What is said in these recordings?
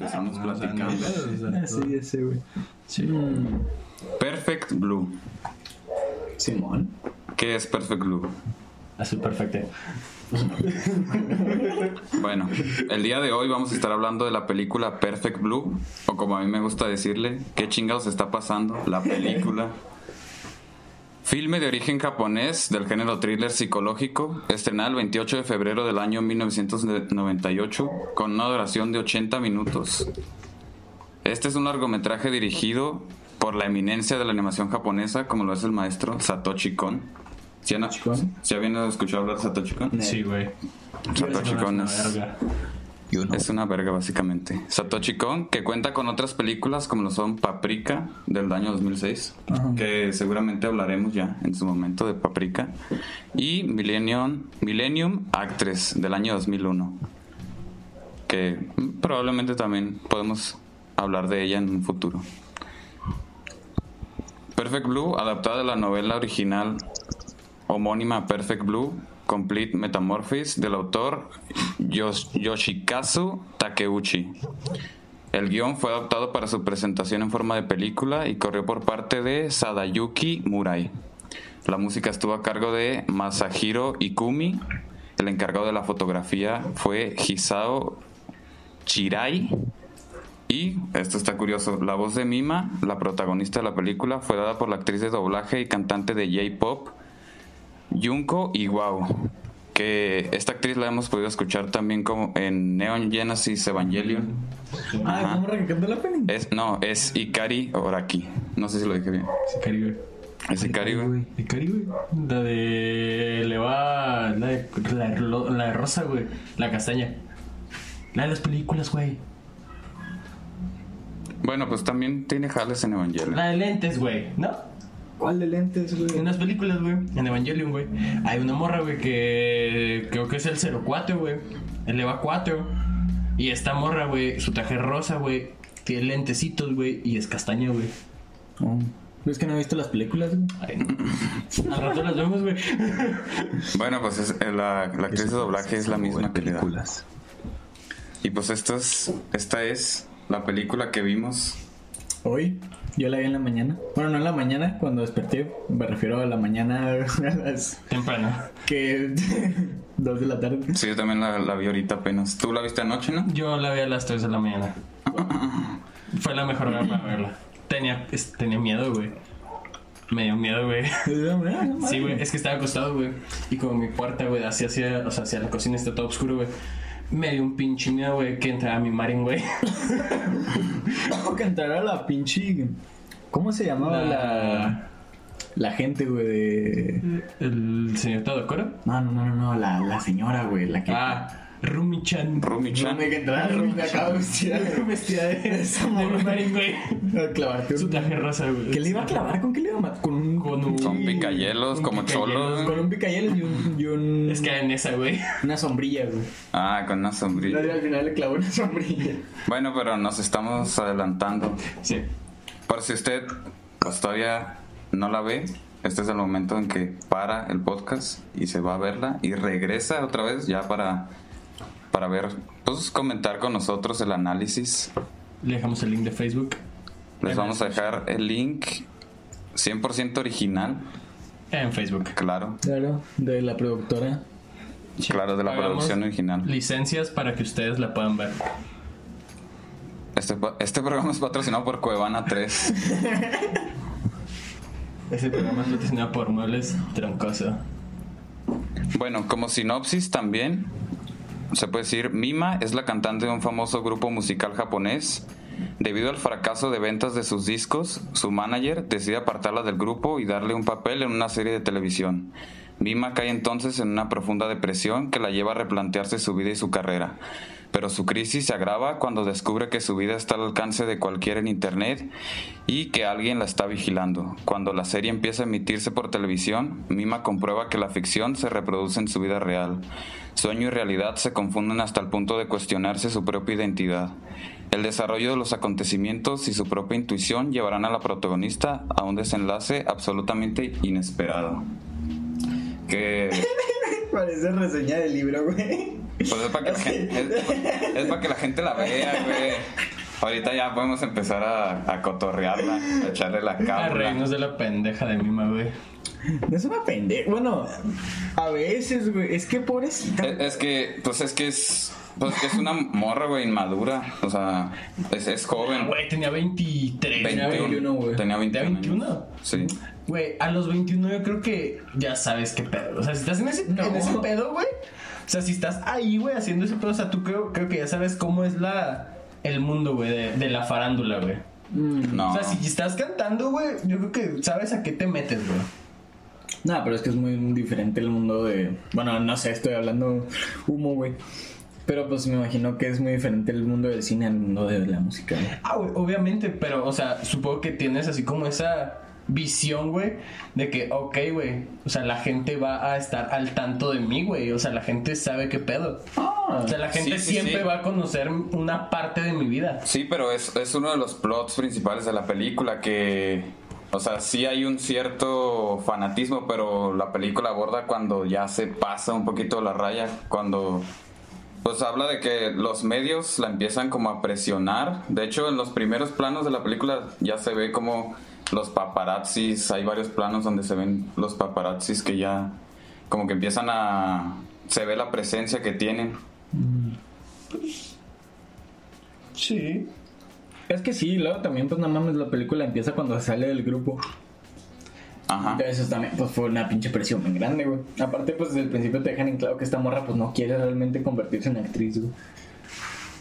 empezamos No, sea, platicando. no, Así es, güey. Sí. Perfect Blue. Simón. ¿Qué es Perfect Blue? Azul perfecto. Bueno, el día de hoy vamos a estar hablando de la película Perfect Blue, o como a mí me gusta decirle, ¿qué chingados está pasando? La película. Filme de origen japonés del género thriller psicológico, estrenado el 28 de febrero del año 1998, con una duración de 80 minutos. Este es un largometraje dirigido por la eminencia de la animación japonesa, como lo es el maestro Satoshi Kon. ¿Sí, han- Satoshi Kon? ¿Sí habían escuchado hablar de Satoshi Kon? Sí, güey. Satoshi Kon Es es... una verga, básicamente. Satoshi Kon, que cuenta con otras películas como lo son Paprika, del año 2006, Ajá. que seguramente hablaremos ya en su momento de Paprika, y Millennium, Millennium Actress, del año 2001, que probablemente también podemos hablar de ella en un futuro. Perfect Blue, adaptada de la novela original homónima Perfect Blue, Complete Metamorphosis, del autor Yosh- Yoshikazu Takeuchi. El guion fue adaptado para su presentación en forma de película y corrió por parte de Sadayuki Murai. La música estuvo a cargo de Masahiro Ikumi. El encargado de la fotografía fue Hisao Chirai. Y, esto está curioso, la voz de Mima, la protagonista de la película, fue dada por la actriz de doblaje y cantante de J-Pop, Junko Iwao. Que esta actriz la hemos podido escuchar también como en Neon Genesis Evangelion. Ah, Ajá. ¿cómo recantó la? Es, no, es Ikari Oraki. No sé si lo dije bien. Ikari, güey. Es Ikari, güey. Ikari, güey. La de. Le va. La de, la de rosa, güey. La castaña. La de las películas, güey. Bueno, pues también tiene jales en Evangelion. La de lentes, güey. ¿No? ¿Cuál de lentes, güey? En las películas, güey. En Evangelion, güey. Hay una morra, güey, que creo que es el 04, güey. El EVA 4. Y esta morra, güey, su traje es rosa, güey. Tiene lentecitos, güey. Y es castaña, güey. Oh. ¿Ves que no he visto las películas, güey? Ay, no. Al rato las vemos, güey. Bueno, pues es- eh, la, la actriz de doblaje es la misma que le da. películas. Y pues esta es, esta es la película que vimos. Hoy, yo la vi en la mañana. Bueno, no en la mañana, cuando desperté. Me refiero a la mañana a las Temprano. que... dos de la tarde. Sí, yo también la, la vi ahorita apenas. ¿Tú la viste anoche, no? Yo la vi a las 3 de la mañana. Fue la mejor hora para verla. Tenía, es- tenía miedo, güey. Me dio miedo, güey. Sí, güey, es que estaba acostado, güey. Y como mi puerta, güey, hacia, hacia, o sea, hacia la cocina está todo oscuro, güey. Me dio un pinche miedo, güey, que entrara mi Marin, güey. Tengo que entrar a la pinche... ¿Cómo se llamaba la... La gente, güey, de... El señor Tadokoro. No, no, no, no, no, la, la señora, güey, la que... Ah, Rumi-chan. Rumi-chan. Donde que entrar, me acabo vestida de... Vestida de, Esa güey. Clavarte Su traje rosa, güey. ¿Qué le iba a clavar? ¿Con qué le iba a matar? Con un... Con un- Con picayelos, Un como picayelos, cholos. Con un picayelos y un... Y un Es que en esa, güey. Una sombrilla, güey. Ah, con una sombrilla. Al final le clavó una sombrilla. Bueno, pero nos estamos adelantando. Sí. Por si usted pues, todavía no la ve, este es el momento en que para el podcast y se va a verla y regresa otra vez ya para, para ver, pues comentar con nosotros el análisis. Le dejamos el link de Facebook. Les vamos a dejar el link 100% original, En Facebook. claro, Claro, de la productora. claro, de la producción original. Licencias para que ustedes la puedan ver. Este, este programa es patrocinado por Cuevana 3. Ese programa es patrocinado por Muebles Troncoso. Bueno, como sinopsis también se puede decir, Mima es la cantante de un famoso grupo musical japonés. Debido al fracaso de ventas de sus discos, su manager decide apartarla del grupo y darle un papel en una serie de televisión. Mima cae entonces en una profunda depresión que la lleva a replantearse su vida y su carrera. Pero su crisis se agrava cuando descubre que su vida está al alcance de cualquiera en Internet y que alguien la está vigilando. Cuando la serie empieza a emitirse por televisión, Mima comprueba que la ficción se reproduce en su vida real. Sueño y realidad se confunden hasta el punto de cuestionarse su propia identidad. El desarrollo de los acontecimientos y su propia intuición llevarán a la protagonista a un desenlace absolutamente inesperado. Que Parece reseña del libro, güey. Pues es para que, la gente, es, para que la gente la vea, güey. Ahorita ya podemos empezar a, a cotorrearla, a echarle la A cabra. reírnos de la pendeja de Mima, güey. No es una pendeja. Bueno, a veces, güey. Es que pobrecita. Es, es que, pues es que es, pues que es una morra, güey, inmadura. O sea, es, es joven. Güey, tenía 23. 21, 21, güey. Tenía 21. ¿Tenía 21? años. Sí. Güey, a los 21 yo creo que ya sabes qué pedo. O sea, si estás en ese, No. en ese pedo, güey. O sea, si estás ahí, güey, haciendo ese pedo, o sea, tú creo, creo que ya sabes cómo es la el mundo, güey, de, de la farándula, güey. Mm. No. O sea, si estás cantando, güey, yo creo que sabes a qué te metes, güey. Nah, pero es que es muy diferente el mundo de. Bueno, no sé, estoy hablando humo, güey. Pero pues me imagino que es muy diferente el mundo del cine al mundo de la música, güey. Ah, güey, obviamente, pero, o sea, supongo que tienes así como esa visión, güey, de que, ok, güey, o sea, la gente va a estar al tanto de mí, güey, o sea, la gente sabe qué pedo. Ah, O sea, la gente Sí, sí, siempre sí. va a conocer una parte de mi vida. Sí, pero es, es uno de los plots principales de la película que, o sea, sí hay un cierto fanatismo, pero la película aborda cuando ya se pasa un poquito la raya, cuando pues habla de que los medios la empiezan como a presionar. De hecho, en los primeros planos de la película ya se ve como los paparazzis, hay varios planos donde se ven los paparazzis que ya como que empiezan a se ve la presencia que tienen. Sí. Es que sí, luego también, pues no mames, la película empieza cuando sale del grupo. Ajá. Eso también, pues fue una pinche presión bien grande, güey. Aparte, pues desde el principio te dejan en claro que esta morra, pues no quiere realmente convertirse en actriz, güey.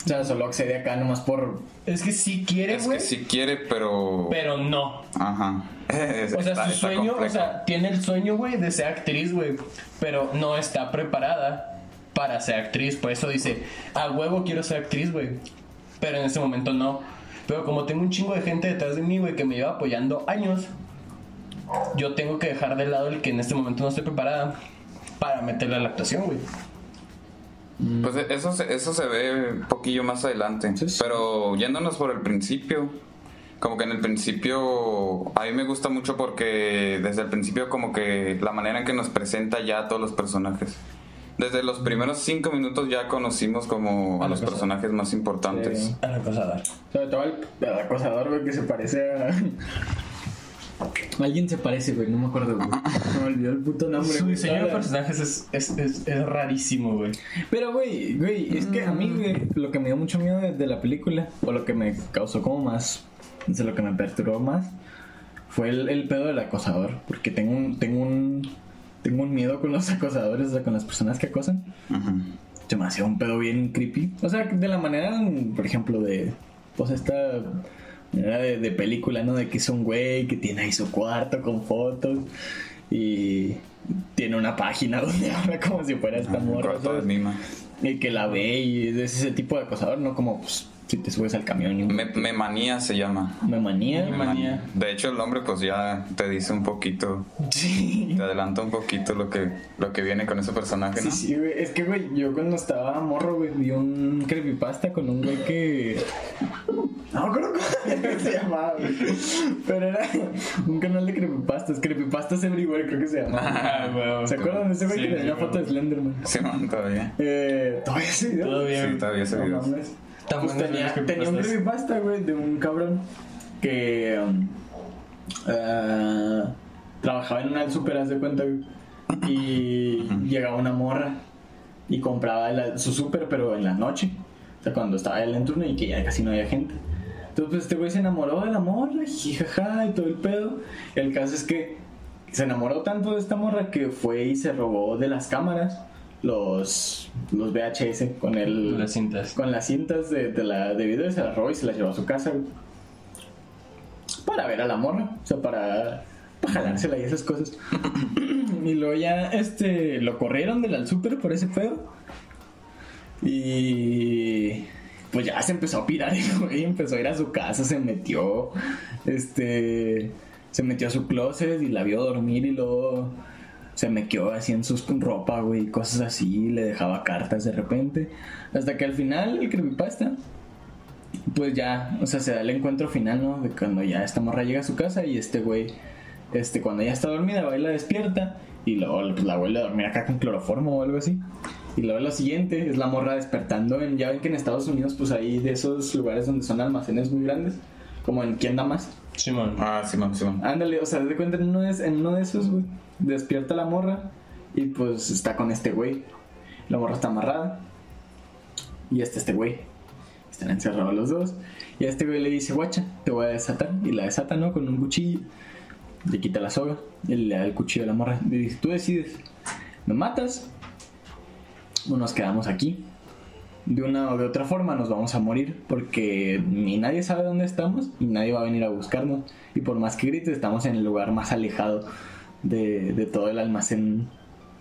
O sea, solo accede acá nomás por. Es que sí quiere, Es güey, que sí quiere, pero pero no. Ajá. O sea, su sueño, o sea, tiene el sueño, güey, de ser actriz, güey, pero no está preparada para ser actriz. Por eso dice, a huevo quiero ser actriz, güey. Pero en ese momento no. Pero como tengo un chingo de gente detrás de mí, güey, que me lleva apoyando años, yo tengo que dejar de lado el que en este momento no estoy preparada para meterle a la actuación, güey. Pues eso, se- eso se ve un poquillo más adelante. Sí, sí. Pero yéndonos por el principio, como que en el principio a mí me gusta mucho porque desde el principio como que la manera en que nos presenta ya a todos los personajes. Desde los primeros cinco minutos ya conocimos como a los personajes más importantes. Sí. A la cosa Sobre todo el acosador, que se parece a. Alguien se parece, güey, no me acuerdo, güey. Se me olvidó el puto nombre, Su güey. diseño de personajes es, es, es, es rarísimo, güey. Pero, güey, güey, es que a mí, güey, lo que me dio mucho miedo de, de la película, o lo que me causó como más, no sé, lo que me perturbó más, fue el, el pedo del acosador. Porque tengo un, tengo un, tengo un miedo con los acosadores, o sea, con las personas que acosan. Se me hacía un pedo bien creepy. O sea, de la manera, por ejemplo, de, pues esta manera de, de película, ¿no? De que es un güey que tiene ahí su cuarto con fotos y tiene una página donde habla como si fuera esta Ajá, morra. Y que la ve y es ese tipo de acosador, no como pues, si te subes al camión y Me, me manía se llama. me manía. Me manía. De hecho el nombre pues ya te dice un poquito, Sí. te adelanta un poquito lo que, lo que viene con ese personaje, ¿no? Sí, sí, güey. Es que, güey, yo cuando estaba morro, güey, vi un creepypasta con un güey que. No acuerdo cómo se llamaba, güey. Pero era un canal de creepypastas. Creepypastas Everywhere, creo que se llamaba. Ah, güey. ¿Se acuerdan de ese güey Sí, que tenía güey. foto de Slenderman? Sí, man, todavía. Eh, ¿Todavía ese video? Todavía. Sí, todavía ese video. Tan Pues tenía, tenía un creepypasta, güey, de un cabrón que um, ah, trabajaba en una super, haz de cuenta, güey, y llegaba una morra y compraba la- su super, pero en la noche, o sea, cuando estaba él en turno y que ya casi no había gente. Entonces, pues este güey se enamoró de la morra, jijaja, y todo el pedo. El caso es que se enamoró tanto de esta morra que fue y se robó de las cámaras los, los VHS con el, Las cintas. con las cintas de, de la de video y se las robó y se las llevó a su casa para ver a la morra o sea para, para jalársela y esas cosas. Y luego ya este lo corrieron del al super por ese pedo. Y pues ya se empezó a pirar y empezó a ir a su casa se metió este se metió a su closet y la vio dormir y luego se mequeó así en sus ropa, güey, cosas así, le dejaba cartas de repente. Hasta que al final el creepypasta, pues ya, o sea, se da el encuentro final, ¿no? De cuando ya esta morra llega a su casa y este güey, este, cuando ya está dormida, va y la despierta y luego pues, la vuelve a dormir acá con cloroformo o algo así. Y luego lo siguiente es la morra despertando en, ya ven que en Estados Unidos pues hay de esos lugares donde son almacenes muy grandes, como en ¿Quién da más? Simón. Ah, Simón, Simón. Ándale, o sea, de cuenta en uno, de, en uno de esos, güey, despierta la morra y pues está con este güey. La morra está amarrada y está este güey. Están encerrados los dos. Y a este güey le dice, guacha, te voy a desatar. Y la desata, ¿no? Con un cuchillo. Le quita la soga da el cuchillo a la morra. Le dice, tú decides, ¿me matas? O nos quedamos aquí. De una o de otra forma nos vamos a morir porque ni nadie sabe dónde estamos y nadie va a venir a buscarnos. Y por más que grites, estamos en el lugar más alejado de, de todo el almacén.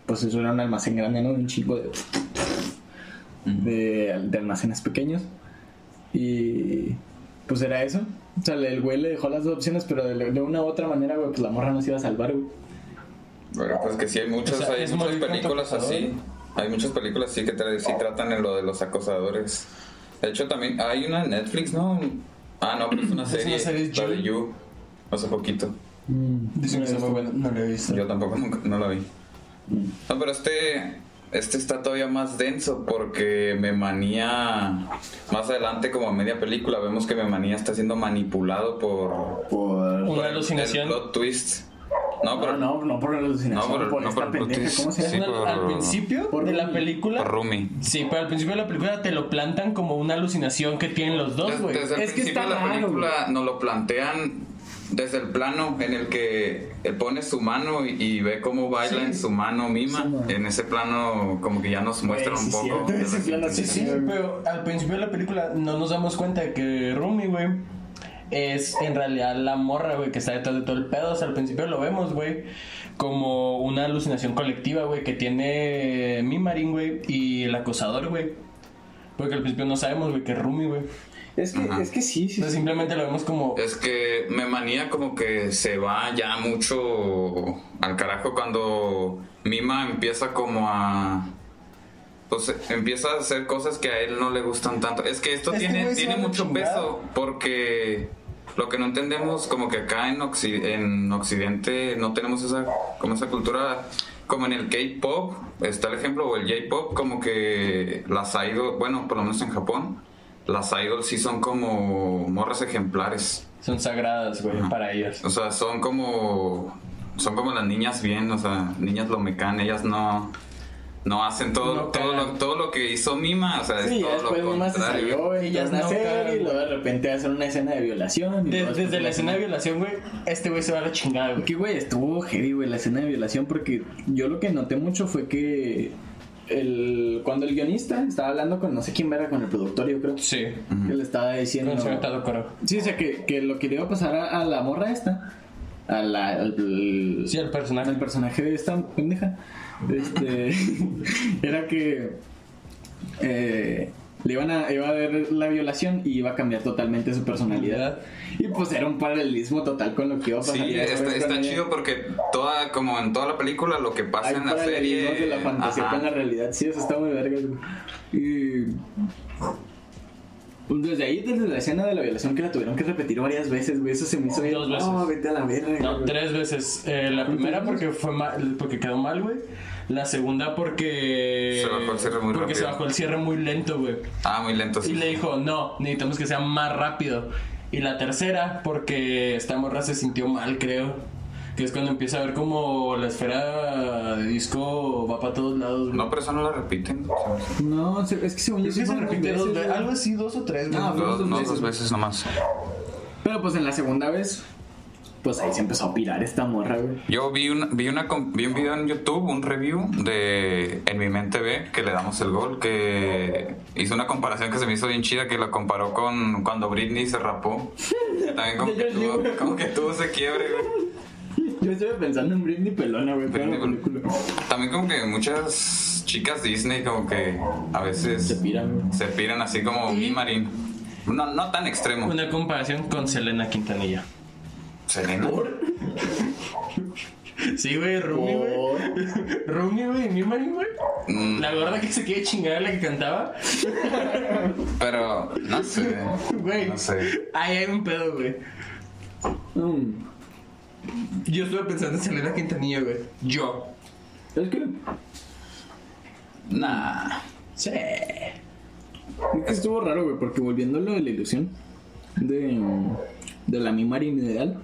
Pues eso era un almacén grande, ¿no? Un chingo de, de, de almacenes pequeños. Y pues era eso. O sea, el güey le dejó las dos opciones, pero de, de una u otra manera, güey, pues la morra no se iba a salvar, güey. Bueno, pues que sí hay muchas, O sea, hay es muchas películas así. Hay muchas películas así que tra- sí tratan en lo de los acosadores. De hecho, también hay una en Netflix, ¿no? Ah, no, pero es una Es serie. una serie, la de You. You. Hace poquito. Dicen que está muy bueno. No lo he visto. Yo tampoco nunca, no la vi. Mm. No, pero este, este está todavía más denso porque Memanía, más adelante como a media película, vemos que Memanía está siendo manipulado por... Por... Una por el- alucinación. El plot twist. No, pero... No, no, no por la alucinación, No, por por no esta por el pendeja, ¿cómo se llama? Sí, por- al principio por de la película. Por Rumi. Sí, pero al principio de la película te lo plantan como una alucinación que tienen los dos, güey. desde el Es que principio está de la raro, película nos lo plantean desde el plano en el que él pone su mano y, y ve cómo baila Sí. en su mano mima. Sí, en ese plano como que ya nos muestran Güey, un sí, poco. ese plano Sí, sí, pero al principio de la película no nos damos cuenta de que Rumi, güey, es en realidad la morra, güey, que está detrás de todo el pedo. O sea, al principio lo vemos, güey, como una alucinación colectiva, güey, que tiene Mimarin, güey, y el acosador, güey. Porque al principio no sabemos, güey, que es Rumi, güey. Es que, Ajá. es que sí, sí. Simplemente lo vemos como... Es que Memanía como que se va ya mucho al carajo cuando Mima empieza como a... Pues empieza a hacer cosas que a él no le gustan tanto. Es que esto Es tiene, tiene mucho peso porque lo que no entendemos como que acá en Occidente no tenemos esa, como esa cultura como en el K-pop, está el ejemplo, o el J-pop, como que las idols, bueno, por lo menos en Japón, las idols sí son como morras ejemplares. Son sagradas, güey, para ellas. O sea, son como. Son como las niñas bien, o sea, niñas lo mecan, ellas no. No hacen todo, No todo, lo, todo lo que hizo Mima, o sea, Sí, es ya todo después lo nomás se contrario. salió Ellas no serie y luego de repente hacen una escena de violación. y desde después la escena de violación, güey, este güey se va a la chingada, güey. Que güey, estuvo heavy, güey, la escena de violación porque yo lo que noté mucho fue que el, cuando el guionista estaba hablando con no sé quién era, con el productor, yo creo, Sí. que le estaba diciendo... Sí, o sea, que, que lo que le iba a pasar a, a la morra esta, a la, al, Sí, el personaje. al personaje de esta pendeja, este, era que eh, le iban a, iba a ver la violación y iba a cambiar totalmente su personalidad. Y pues era un paralelismo total con lo que iba a pasar. Sí, está, está chido porque toda, como en toda la película, lo que pasa Hay en la serie. de la fantasía Ajá. con la realidad. Sí, eso está muy verga. Y. pues, Desde ahí, desde la escena de la violación que la tuvieron que repetir varias veces, güey. Eso se me hizo bien. Dos veces. No, vete a la verga. No, tres veces. Eh, la primera porque fue mal, porque quedó mal, güey. La segunda porque. Se bajó el cierre muy Porque se rápido. bajó el cierre muy lento, güey. Ah, muy lento, sí. Y le dijo, no, necesitamos que sea más rápido. Y la tercera, porque esta morra se sintió mal, creo. Que es cuando empieza a ver como la esfera de disco va para todos lados, güey. No, pero eso no lo repiten. No, se- es que según yo Es que se repite dos veces, algo así, dos o tres, güey. No, fue Dos, dos no, veces. dos veces nomás. Pero pues en la segunda vez, pues ahí se empezó a pirar esta morra, güey. Yo vi, un, vi, una, com- vi un video en YouTube, un review de En mi mente ve, que le damos el gol, que hizo una comparación que se me hizo bien chida, que lo comparó con cuando Britney se rapó. También como que, tuvo, como que tuvo ese quiebre, güey. Yo estuve pensando en Britney Pelona, güey, pero la película. También como que muchas chicas Disney como que a veces Se piran, se piran así como mi Marín. No, no tan extremo. Una comparación con Selena Quintanilla. Selena. Sí, güey, Rumi, güey. Por- Rumi, güey, mi güey. Mm, La gorda que se quiere chingar la que cantaba. pero no sé. Güey. No sé. Ahí hay un pedo, güey. Mm. Yo estuve pensando en Selena Quintanilla, güey. Yo. Es que. Nah. Sí. Es que estuvo raro, güey, porque volviendo a lo de la ilusión de, de la mi Marín ideal.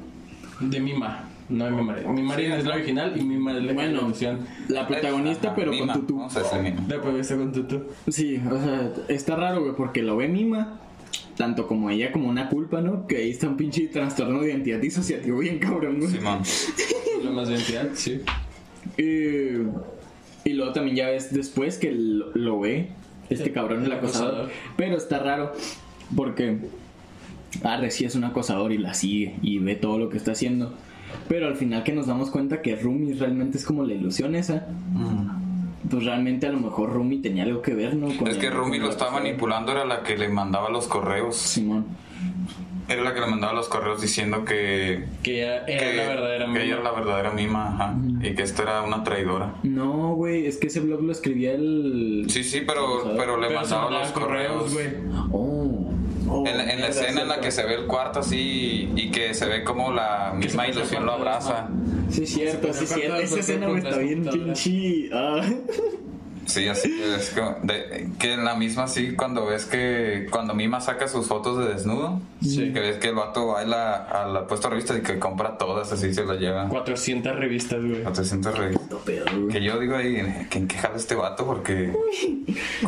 De Mima. No de mi Marina. Mi Marina es la original y Mima es la Bueno, evolución. la protagonista, Ajá, pero Mima. con tutú. Vamos a decirle Mima. La protagonista con tutú. Sí, o sea, está raro, güey, porque lo ve Mima, tanto como ella como una culpa, ¿no? Que ahí está un pinche trastorno de identidad disociativo bien cabrón, güey. Simón. Lo más de identidad, sí. Eh, y luego también ya ves después que lo, lo ve este cabrón el acosador. Pero está raro porque Arre sí es un acosador y la sigue y ve todo lo que está haciendo. Pero al final que nos damos cuenta que Rumi realmente es como la ilusión esa. Pues realmente a lo mejor Rumi tenía algo que ver, ¿no? Con Es que el- Rumi lo estaba manipulando, era la que le mandaba los correos. Simón. Era la que le mandaba los correos diciendo que. Que ella era que, la verdadera que Mima. ella era la verdadera mima, ajá. Y que esta era una traidora. No, güey, es que ese blog lo escribía el... Sí, sí, pero, pero le Pero mandaba los correos. güey. Oh. Oh, En, la- en la escena en la que se ve el cuarto así y que se ve como la misma ilusión lo abraza. Sí, cierto, sí, cierto. Esa escena, está bien pinche... Ah. Sí, así es como de- que en la misma así cuando ves que cuando Mima saca sus fotos de desnudo, Sí. que ves que el vato va a la, puesta de revistas y que compra todas así se las lleva. 400 revistas, güey. 400 revistas. Puto pedo, güey. Que yo digo ahí, que en qué jala este vato porque...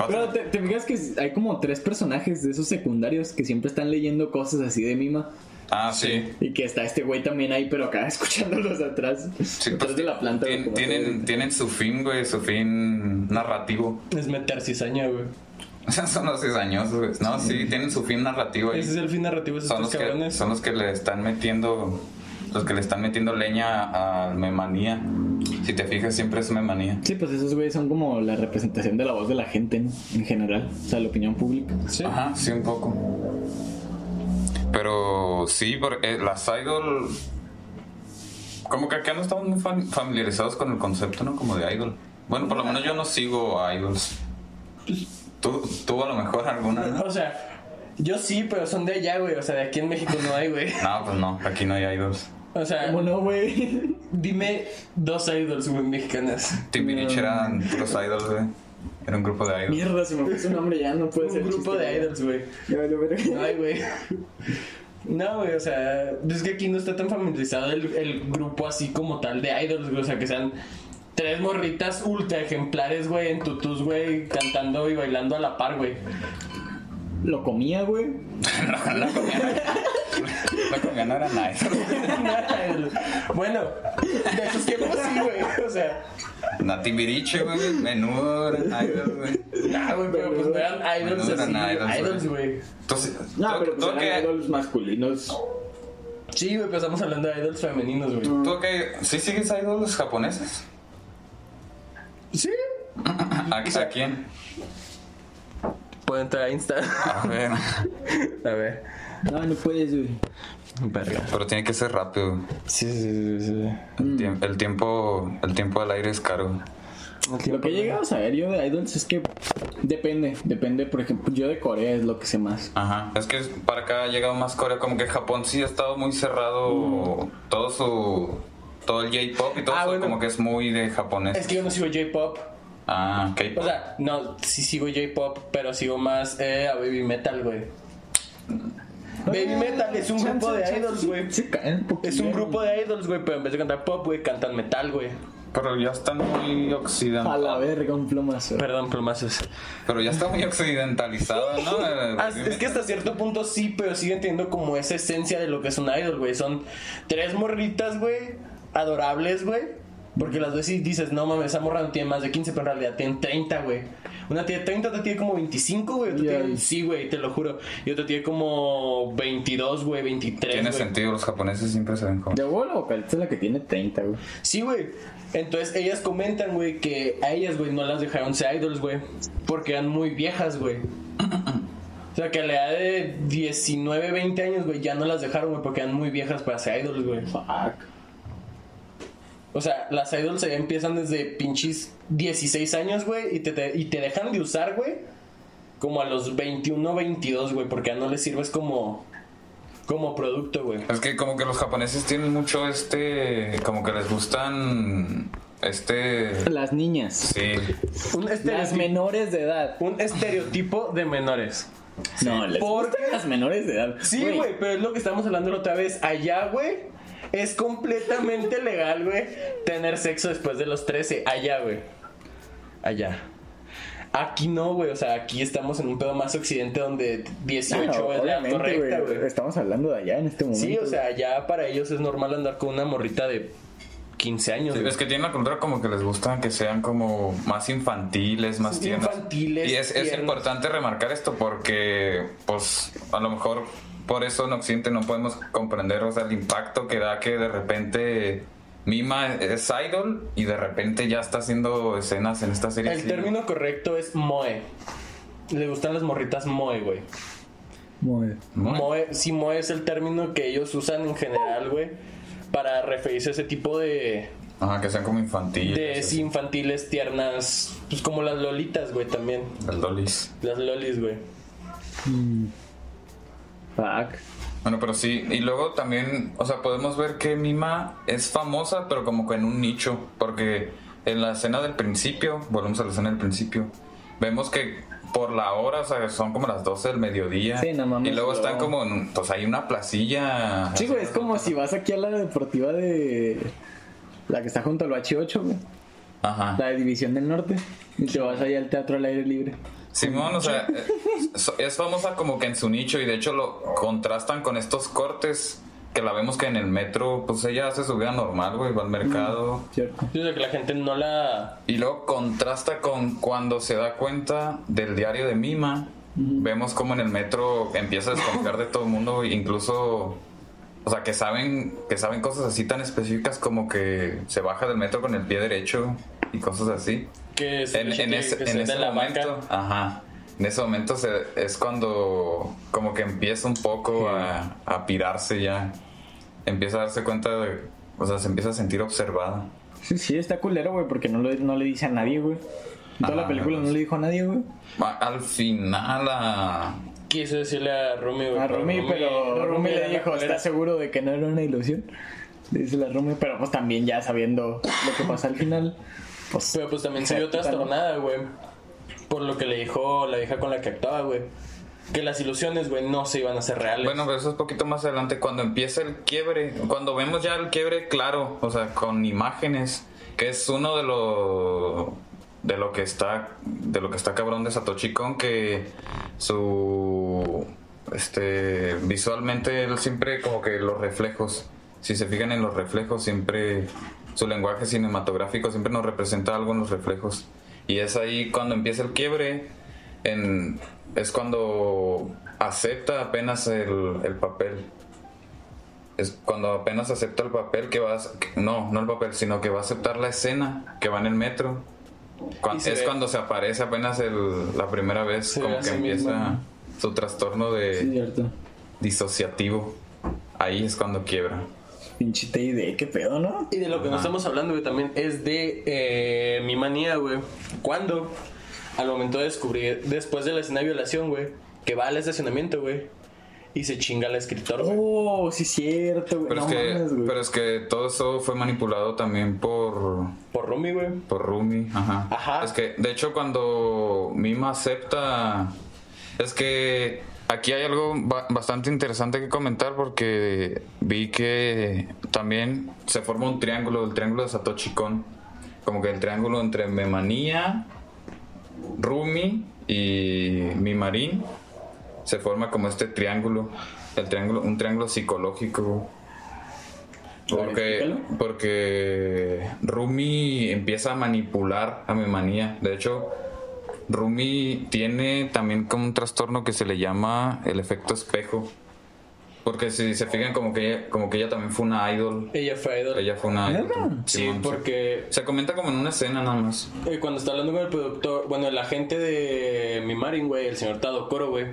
Pero te fijas que hay como tres personajes de esos secundarios que siempre están leyendo cosas así de Mima. Ah, sí. Y que está este güey también ahí, pero acá escuchándolos atrás. Sí, atrás pues, de la planta. tien- tienen, tienen su fin, güey, su fin narrativo. Es meter cizaña, güey. son los cizañosos, güey. No, sí, tienen su fin narrativo. Ese es el fin narrativo de son que cabrones. son los que le están metiendo los que le están metiendo leña a Memanía. Si te fijas siempre es Memanía. Sí, pues esos güeyes son como la representación de la voz de la gente, ¿no? En general. O sea, la opinión pública. Sí. Ajá, sí un poco. Pero sí, porque las idol como que acá no estamos muy fam- familiarizados con el concepto, ¿no? Como de idol. Bueno, por lo menos yo no sigo a idols. Tú, tú a lo mejor alguna, ¿no? O sea, yo sí, pero son de allá, güey. O sea, de aquí en México no hay, güey. No, pues no, aquí no hay idols. O sea, ¿Cómo no, güey? dime dos idols, güey, mexicanas. Timbiriche eran puros idols, güey. Era un grupo de idols. Mierda, se me fue su nombre ya, no puede ser. Un grupo chiste, de idols, güey. Ya valió verga. No hay, güey. No, güey, o sea, es que aquí no está tan familiarizado el, el grupo así como tal de idols, güey. O sea, que sean tres morritas ultra ejemplares, güey, en tutus, güey, cantando y bailando a la par, güey. Lo comía, güey. La comida, la comida no era idols. bueno, de esos tiempos sí, güey. O sea, Na Timbiriche, güey. Menudo eran idols, güey. nah, güey, pero pues no eran idols No eran así, idols, güey. idols, güey. Entonces, No, tú- pero tú pues eran que- idols masculinos. Sí, güey, pero estamos hablando de idols femeninos, güey. ¿Tú que ¿Sí sigues a idols japoneses? Sí. ¿A, a quién? Puedo entrar a Insta. A ver. A ver. No, no puedes, güey. Verga. Pero tiene que ser rápido. Sí, sí, sí, sí. El, tiemp- el tiempo el tiempo al aire es caro. Lo que he llegado a saber yo de idols es que depende, depende, por ejemplo, yo de Corea es lo que sé más. Ajá. Es que para acá ha llegado más Corea. Como que Japón sí ha estado muy cerrado. Todo su. Todo el J-pop y todo Ah, eso bueno. como que es muy de japonés. Es que yo no sigo J-pop. Ah, O K-pop. sea, no, sí sigo J-pop, pero sigo más eh, a Baby Metal, güey. Baby Metal es un grupo de idols, güey. Se caen un poquito. Es un grupo de idols, güey, pero en vez de cantar pop, güey, cantan metal, güey. Pero ya están muy A la verga, un plomazo. Perdón, plomazos. Pero ya está muy occidentalizado, ¿no? Eh, Ah, es que hasta cierto punto sí, pero siguen teniendo como esa esencia de lo que es un idol, güey. Son tres morritas, güey, adorables, güey. Porque las y dices, no mames, esa morra no tiene más de 15, pero en realidad tienen 30, güey. Una tiene 30, otra tiene como 25, güey. Otra tiene, sí, güey, te lo juro. Y otra tiene como 22, güey, 23. Tiene güey. sentido, los japoneses siempre se ven como. De la vocalista es la que tiene 30, güey. Sí, güey. Entonces ellas comentan, güey, que a ellas, güey, no las dejaron ser idols, güey. Porque eran muy viejas, güey. O sea, que a la edad de 19, 20 años, güey, ya no las dejaron, güey, porque eran muy viejas para ser idols, güey. Fuck. O sea, las idols empiezan desde pinches 16 años, güey, y te, te- y te dejan de usar, güey, como a los 21, 22, güey, porque ya no les sirves como, como producto, güey. Es que como que los japoneses tienen mucho este, como que les gustan este... Las niñas. Sí. Un Las menores de edad. un estereotipo de menores. No, les ¿Por gustan qué? las menores de edad. Sí, güey, pero es lo que estamos hablando la otra vez. Allá, güey, es completamente legal, güey, tener sexo después de los 13. Allá, güey. Allá. Aquí no, güey. O sea, aquí estamos en un pedo más occidente donde 18 Ah, es la obviamente, correcta, güey. Estamos hablando de allá en este momento. Sí, o sea, allá para ellos es normal andar con una morrita de 15 años. Sí, es que tienen la cultura como que les gusta que sean como más infantiles, más Sí, tiernas. infantiles, Y es, es tiernos. importante remarcar esto porque, pues, a lo mejor por eso en Occidente no podemos comprender, o sea, el impacto que da que de repente Mima es idol y de repente ya está haciendo escenas en esta serie. El término correcto es moe. Le gustan las morritas moe, güey. Bien. Muy- Moe, sí, moe es el término que ellos usan en general, güey, para referirse a ese tipo de, Ajá, que sean como infantiles. de sí, infantiles, tiernas, pues como las lolitas, güey, también. el dolis. Las lolis, güey. Fuck. Bueno, pero sí, y luego también, o sea, podemos ver que Mima es famosa, pero como que en un nicho, porque en la escena del principio, volvemos a la escena del principio, vemos que por la hora, o sea, son como las 12 del mediodía, Sí, no mames, y luego están como, en, pues hay una placilla. Sí, güey, es como si vas aquí a la deportiva de. La que está junto al H8, güey. Ajá. La de División del Norte. Y te vas allá al teatro al aire libre. Simón, o sea, es, es famosa como que en su nicho, y de hecho lo contrastan con estos cortes que la vemos que en el metro, pues ella hace su vida normal, güey, va al mercado. ¿Cierto? Sí, o sea, que la gente no la... Y luego contrasta con cuando se da cuenta del diario de Mima. Vemos como en el metro empieza a desconfiar de todo el mundo, incluso, o sea, que saben, que saben cosas así tan específicas como que se baja del metro con el pie derecho y cosas así. Que se, En, que- en ese, que en se ese la momento, ajá, en ese momento se- es cuando como que empieza un poco a, a pirarse ya, empieza a darse cuenta de, o sea, se empieza a sentir observada. Sí, sí, está culero, güey, porque no, le- no le dice a nadie, güey. En toda la Ajá, película pues. no le dijo a nadie, güey. Al final, a... Quiso decirle a Rumi, güey. A Rumi, pero Rumi le la dijo. ¿estás seguro de que no era una ilusión? Le dice la Rumi, pero pues también ya sabiendo lo que pasa al final, pues... Pero pues también se vio trastornada, güey. Por lo que le dijo la vieja con la que actuaba, güey. Que las ilusiones, güey, no se iban a hacer reales. Bueno, pero eso es poquito más adelante, cuando empieza el quiebre, cuando vemos ya el quiebre claro, o sea, con imágenes, que es uno de lo de lo que está de lo que está cabrón de Satoshi Kon que su este visualmente él siempre como que los reflejos, si se fijan en los reflejos siempre su lenguaje cinematográfico siempre nos representa algo en los reflejos y es ahí cuando empieza el quiebre en, es cuando acepta apenas el, el papel. Es cuando apenas acepta el papel que va a, no, no el papel, sino que va a aceptar la escena que va en el metro. Es ve- cuando se aparece apenas el- la primera vez, Se como que empieza mismo. su trastorno de Sí, disociativo. Ahí es cuando quiebra. Pinche TID, qué pedo, ¿no? Y de lo que no Ajá. estamos hablando, güey, también es de eh, mi manía, güey. Cuando, al momento de descubrir, después de la escena de violación, güey, que va al estacionamiento, güey, y se chinga al escritor, güey. Oh, sí, cierto, güey. Pero, No es que, mames, güey. pero es que todo eso fue manipulado también por, Por Rumi, güey. Por Rumi, ajá. Ajá. Es que, de hecho, cuando Mima acepta. Es que aquí hay algo ba- bastante interesante que comentar porque vi que también se forma un triángulo, el triángulo de Satoshi Kon. Como que el triángulo entre Memanía, Rumi y Mimarin se forma como este triángulo. El triángulo, un triángulo psicológico. Porque, porque Rumi empieza a manipular a Memanía. De hecho, Rumi tiene también como un trastorno que se le llama el efecto espejo. Porque si se fijan como que ella, como que ella también fue una idol. Ella fue idol. Ella fue una idol. Sí, Simón, porque Se comenta como en una escena nada más. eh, cuando está hablando con el productor, bueno, el agente de mi Marin, güey, el señor Tadokoro, güey,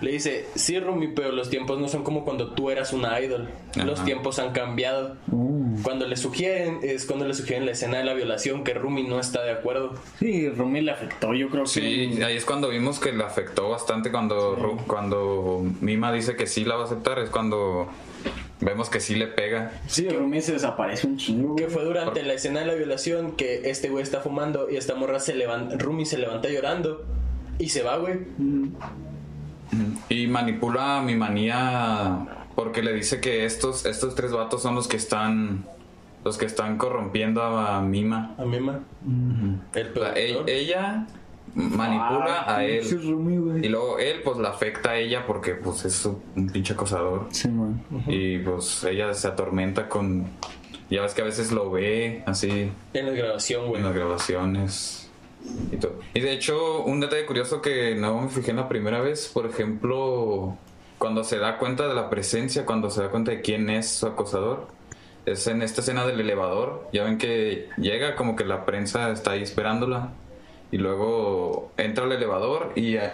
le dice, sí, Rumi, pero los tiempos no son como cuando tú eras una idol. Los Ajá. tiempos han cambiado. Uh, Cuando le sugieren, es cuando le sugieren la escena de la violación, que Rumi no está de acuerdo. sí, Rumi le afectó, yo creo que. Sí, ahí es cuando vimos que le afectó bastante cuando, Ru- cuando Mima dice que sí la va a aceptar, es cuando vemos que sí le pega. Sí, Rumi se desaparece un chingo, Que fue durante Por- la escena de la violación que este güey está fumando y esta morra se levanta, Rumi se levanta llorando y se va, güey. Y manipula a mi manía porque le dice que estos, estos tres vatos son los que están los que están corrompiendo a Mima. A mí, ma. El O sea, e- ella manipula Ah, a él. Y luego él pues la afecta a ella porque pues es un pinche acosador. Sí, man. Y pues ella se atormenta con... Ya ves que a veces lo ve así En la grabación, güey. en las grabaciones y todo. Y de hecho, un detalle curioso que no me fijé en la primera vez, por ejemplo, cuando se da cuenta de la presencia, cuando se da cuenta de quién es su acosador, es en esta escena del elevador. Ya ven que llega como que la prensa está ahí esperándola y luego entra al elevador y eh,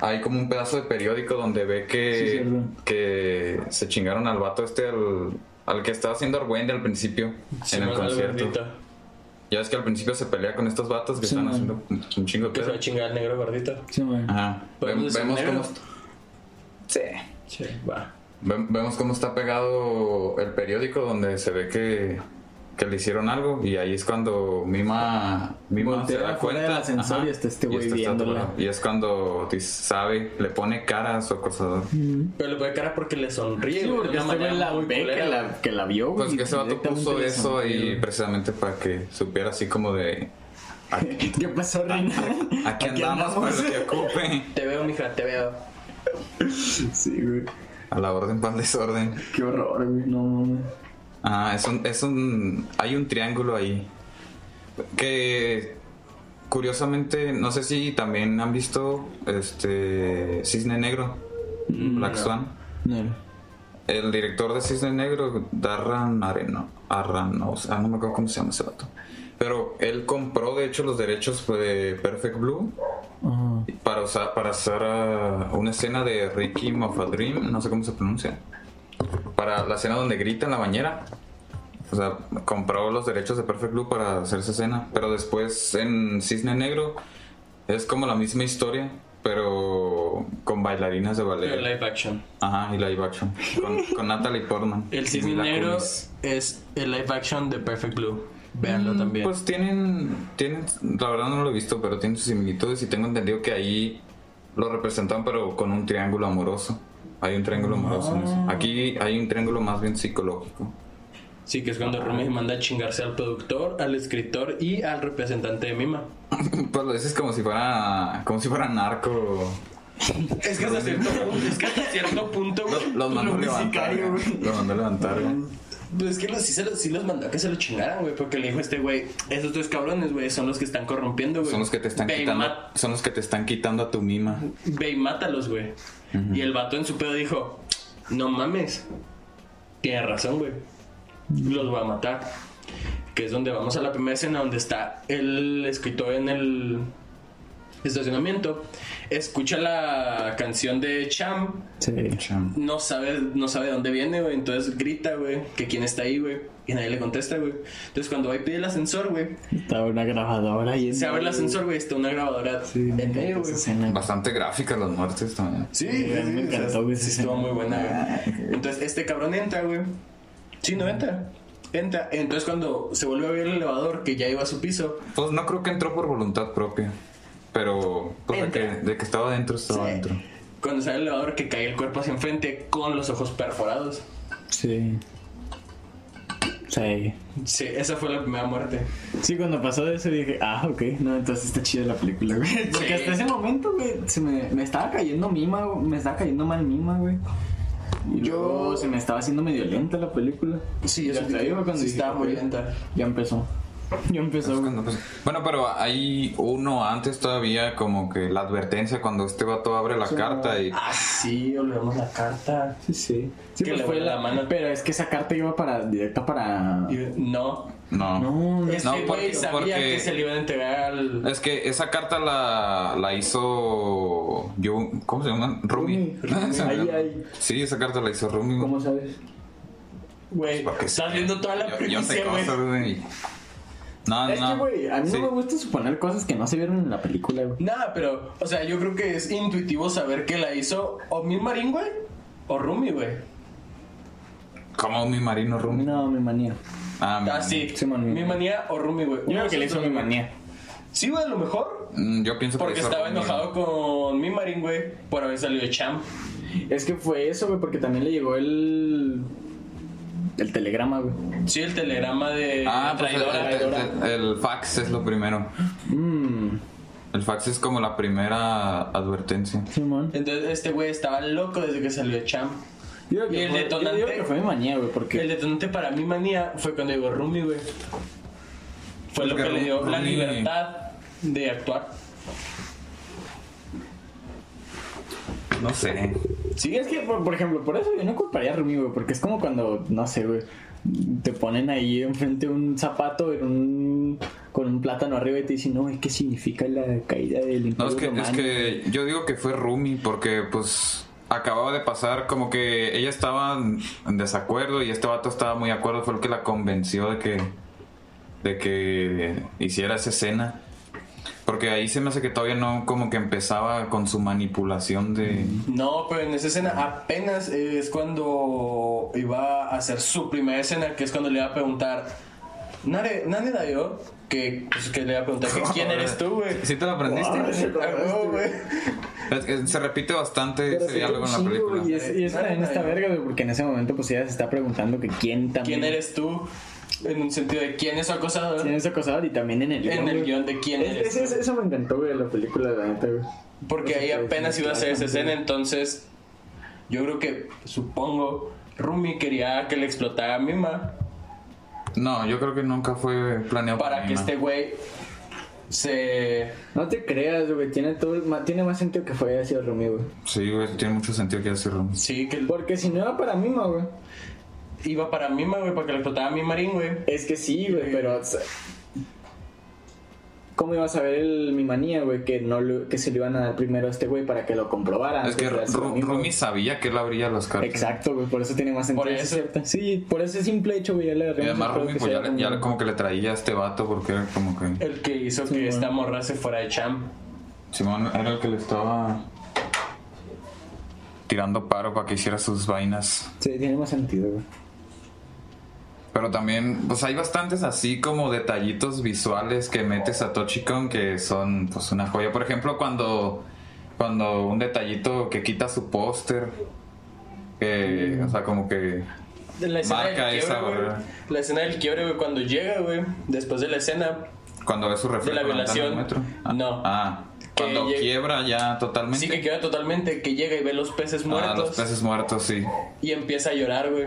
hay como un pedazo de periódico donde ve que, que se chingaron al vato este al, al que estaba haciendo Argüende al principio Sí, en el concierto. gordita. Ya ves que al principio se pelea con estos vatos que Sí, están man. haciendo un chingo de Que se va a chingar el negro gordito. Sí, man. Ajá. ¿Podemos Vem- decir vemos negro? cómo Sí. Sí, va. Vem- Vemos cómo está pegado el periódico donde se ve que, que le hicieron algo y ahí es cuando Mima, Mima Voltea se da cuenta del ascensor Ajá. y está este Y güey este viéndola. Y es cuando sabe, le pone cara a su acosador. Pero le pone cara porque le sonríe, Sí, porque una este manera la ve que la, que la vio, güey. Pues que ese vato puso eso güey. precisamente para que supiera así como de... Aquí, ¿Qué pasó, Reina? aquí andamos para que ocupe. Te veo, mija, te veo. Sí, güey. A la orden para el desorden. Qué horror, güey. No, mames. Ah, es un, es un. Hay un triángulo ahí. Que. Curiosamente, no sé si también han visto este. Cisne Negro. Black Swan. No. El director de Cisne Negro, Darran Areno. Arranos. Ah, no me acuerdo cómo se llama ese vato. Pero él compró, de hecho, los derechos de Perfect Blue para usar para hacer ah, una escena de Ricky of a Dream, no sé cómo se pronuncia. Para la escena donde grita en la bañera. O sea, compró los derechos de Perfect Blue para hacer esa escena. Pero después en Cisne Negro es como la misma historia, pero con bailarinas de ballet. live action. Ajá, y live action. Con, con Natalie Portman. El cisne negro Kunis. es el live action de Perfect Blue. Véanlo también. Pues tienen, tienen, la verdad no lo he visto, pero tienen sus similitudes y tengo entendido que ahí lo representan pero con un triángulo amoroso. Hay un triángulo amoroso en eso. Aquí hay un triángulo más bien psicológico. Sí, que es cuando Rumi manda a chingarse al productor, al escritor y al representante de Mima. Pues lo dices como si fuera, como si fuera narco. Es que hasta cierto punto, es que hasta cierto punto, güey, Los mandó a Lo levantar. sicario, güey. güey. Lo mandó a levantar, güey. Pues es que los, sí, se los, sí los mandó a que se lo chingaran, güey, porque le dijo este güey, esos dos cabrones, güey, son los que están corrompiendo, güey. Son los que te están Ve quitando, son los que te están quitando a tu mima. Ve y mátalos, güey. Y el vato en su pedo dijo, no mames. Tiene razón, güey. Los voy a matar. Que es donde vamos a la primera escena donde está el escritor en el estacionamiento. Escucha la canción de Cham. Sí. Cham. No sabe, no sabe de dónde viene, güey. Entonces grita, güey, que quién está ahí, güey. Y nadie le contesta, güey. Entonces cuando va y pide el ascensor, güey, Estaba una grabadora y se abre el ascensor, güey. Está una grabadora Sí, en me medio, güey. Bastante gráficas las muertes también. Sí, Sí, me sí, encantó, güey, sí, esa estuvo muy buena, güey. Entonces, este cabrón entra, güey. Sí, no entra. Entra. Entonces, cuando se vuelve a ver el elevador, que ya iba a su piso, Pues no creo que entró por voluntad propia. Pero pues, de, que, de que estaba dentro, estaba Sí. dentro. cuando sale el elevador, que cae el cuerpo hacia enfrente con los ojos perforados. Sí. Sí. Sí, esa fue la primera muerte. Sí, cuando pasó eso dije, ah, ok, no, entonces está chida la película, güey. Porque Sí. hasta ese momento, güey, se me, me estaba cayendo mima, güey, me estaba cayendo mal mima, güey. Y Yo- luego se me estaba haciendo medio lenta la película. Sí, Ya eso te digo, cuando sí estaba muy lenta. Ya empezó. Es güey. cuando, pues, bueno, pero hay uno antes todavía como que la advertencia cuando este vato abre la Sí. carta y... Ah, sí, olvidamos la carta. Sí, sí. Sí, Que pues le fue la la mano. Pero es que esa carta iba para, directa para... No. No. No, No, güey porque- sabía porque- que se le iban a entregar al... Es que esa carta la, la hizo... Yo, ¿Cómo se llama? Rumi. Ahí, ahí. Sí, esa carta la hizo Rumi. ¿Cómo sabes? Güey, Porque estás sí. viendo toda la Yo- yo primicia, sé güey. cosas, güey. No, Es no. que, güey, a mí Sí. no me gusta suponer cosas que no se vieron en la película, güey. Nada, pero, o sea, yo creo que es intuitivo saber que la hizo o Mil Marín, güey, o Rumi, güey. Como mi marino Rumi. No, mi manía. Ah, mi Ah, manía. sí. Mi- mi manía o Rumi, güey. Yo creo que de le hizo mi manía. Sí, güey, a lo mejor. Mm, Yo pienso que Porque hizo estaba Rumi. enojado con mi marín, güey, por haber salido champ. Es que fue eso, güey, porque también le llegó el. El telegrama, güey. Sí, el telegrama de Ah, pues el, traidora. el- traidora. el- el fax es lo primero. Mmm. El fax es como la primera advertencia. Simón. Entonces este güey estaba loco desde que salió. Yo digo Y que el fue- detonante- Yo digo que fue mi manía, güey, porque. El detonante para mi manía fue cuando llegó Rumi, güey. Fue lo que le dio la libertad de actuar. No sé. Sí, es que, por, por ejemplo, por eso yo no culparía a Rumi, güey, porque es como cuando, no sé, güey, te ponen ahí enfrente un zapato en un, con un plátano arriba y te dicen, no, ¿qué significa la caída del No, imperio es que, es romano?" que yo digo que fue Rumi porque pues acababa de pasar como que ella estaba en desacuerdo y este vato estaba muy de acuerdo, fue el que la convenció de que de que hiciera esa escena. Porque ahí se me hace que todavía no como que empezaba con su manipulación de... No, pero en esa escena apenas es cuando iba a hacer su primera escena, que es cuando le iba a preguntar, Nare, Nane Dayo, que, pues, que le iba a preguntar, que, ¿quién eres tú, güey? ¿Sí te lo aprendiste? Ah, sí, Ah. Es que se repite bastante Pero ese diálogo en la película. güey, Y es, y es también esta verga, güey, porque en ese momento, pues ella se está preguntando que quién también. ¿Quién eres tú? En un sentido de quién es su acosador. ¿Quién es acosador? Y también en el En el guion de quién Es- eres. es- eso me encantó, güey, la película, la neta, güey. Porque ahí apenas iba a hacer esa escena, entonces yo creo que, supongo, Rumi quería que le explotara a Mima No, yo creo que nunca fue planeado para que Mima. este güey se... No te creas, güey, tiene, todo, tiene más sentido que fue hacia Rumi, güey. Sí, güey, tiene mucho sentido que hace Rumi. Sí, que Porque si no era para Mima, güey. Iba para Mima, güey, para que le explotara a mi marín, güey. Es que sí, güey, pero... o sea, ¿Cómo ibas a ver el mi manía, güey? Que, no lo- que se lo iban a dar primero a este güey para que lo comprobara. Es que Rumi sabía que él abría las cartas. Exacto, güey, por eso tiene más sentido. Por sí, eso. cierto. Sí, por ese simple hecho, güey, ya le Y agarramos además Rumi pues ya, como que le traía a este vato porque era como que... El que hizo Sí, que bueno. esta morra se fuera de champ. Simón era el que le estaba tirando paro para que hiciera sus vainas. Sí, tiene más sentido, güey. Pero también, pues hay bastantes así como detallitos visuales que metes a Tochicon que son pues una joya. Por ejemplo, cuando, cuando un detallito que quita su póster, que, o sea, como que... La escena Marca del esa, quiebre, güey. La escena del quiebre, güey, cuando llega, güey, después de la escena, Cuando ve su reflejo De la violación. metro. Ah, No. Ah, cuando quiebra ya totalmente. sí que queda totalmente, que llega y ve los peces Ah, muertos los peces muertos, sí. y empieza a llorar, güey.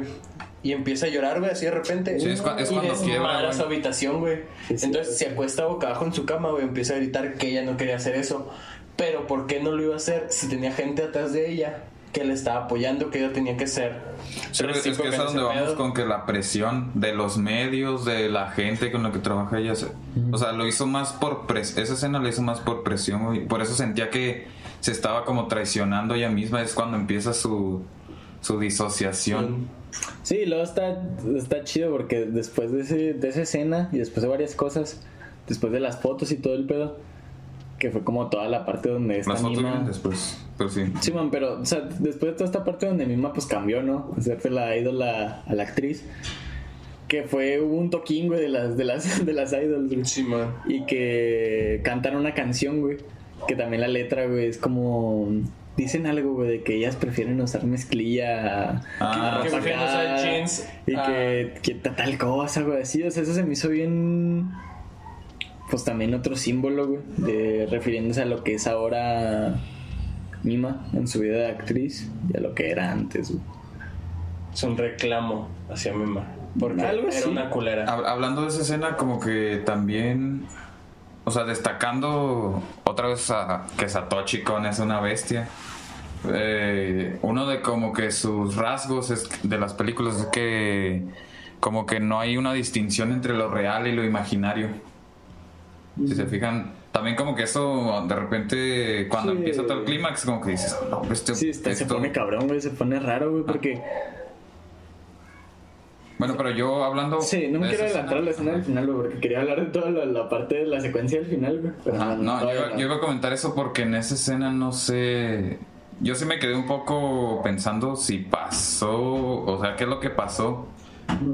Y empieza a llorar, güey, así de repente. Sí, es cua- es y cuando desmadra quiebra, su habitación, güey. Sí, sí, Entonces sí. se acuesta boca abajo en su cama, güey. Empieza a gritar que ella no quería hacer eso. Pero ¿por qué no lo iba a hacer si tenía gente atrás de ella que le estaba apoyando, que ella tenía que ser? Sí, es que es a donde vamos con que la presión de los medios, de la gente con la que trabaja ella, se- o sea, lo hizo más por presión, esa escena lo hizo más por presión, güey. por eso sentía que se estaba como traicionando ella misma, es cuando empieza su, su disociación. Sí, luego está, está chido porque después de, ese, de esa escena y después de varias cosas, después de las fotos y todo el pedo, que fue como toda la parte donde está Las fotos Mima- después, pero sí. Sí, man, pero, o sea, después de toda esta parte donde Mima pues cambió, ¿no? Hacerte la ídola a la actriz. Que fue, un toquín, güey, de las, de las, de las idols, güey. Sí, man. Y que cantan una canción, güey. Que también la letra, güey, es como... Dicen algo, güey, de que ellas prefieren usar mezclilla Ah, a que prefieren usar jeans Y a- que, que ta- tal cosa, güey, así. O sea, eso se me hizo bien... Pues también otro símbolo, güey, de refiriéndose a lo que es ahora Mima en su vida de actriz y a lo que era antes, güey. Es un reclamo hacia Mima. Porque Algo era así. una culera. Hab- Hablando de esa escena, como que también, o sea, destacando otra vez a que Satoshi Kon es una bestia. Eh, uno de como que sus rasgos es- de las películas es que como que no hay una distinción entre lo real y lo imaginario. Si se fijan, también como que eso de repente cuando Sí. empieza todo el clímax como que dices, no, este, Sí, está- se esto- pone cabrón, güey, se pone raro, güey, porque... Bueno, pero yo hablando... Sí, no me quiero adelantar a la escena del final, güey, porque quería hablar de toda la, la parte de la secuencia del final, güey. pero Ajá, no, yo, yo iba a comentar eso porque en esa escena no sé. yo sí me quedé un poco pensando si pasó, o sea, qué es lo que pasó.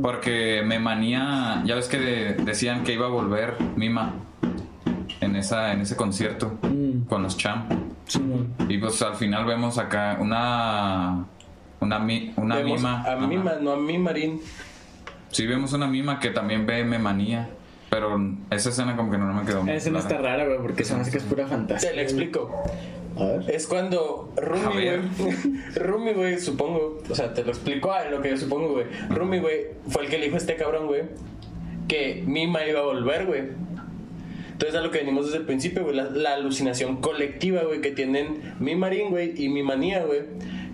Porque me manía, ya ves que de- decían que iba a volver Mima en esa en ese concierto Mm. con los Cham. Simón. Y pues al final vemos acá una una mi- una Vemos mima. A. Mima, no a mi Marín. Sí, vemos una mima que también ve me manía, pero esa escena como que no me quedó muy Esa no está rara, güey, porque se me hace que es pura fantasía. Te lo explico. A ver. Es cuando Rumi, güey. Rumi, güey, supongo. O sea, te lo explico a lo que yo supongo, güey. Rumi, güey, fue el que le dijo a este cabrón, güey, que Mima iba a volver, güey. Entonces, a lo que venimos desde el principio, güey, la, la alucinación colectiva, güey, que tienen mi Marín, güey, y mi manía, güey,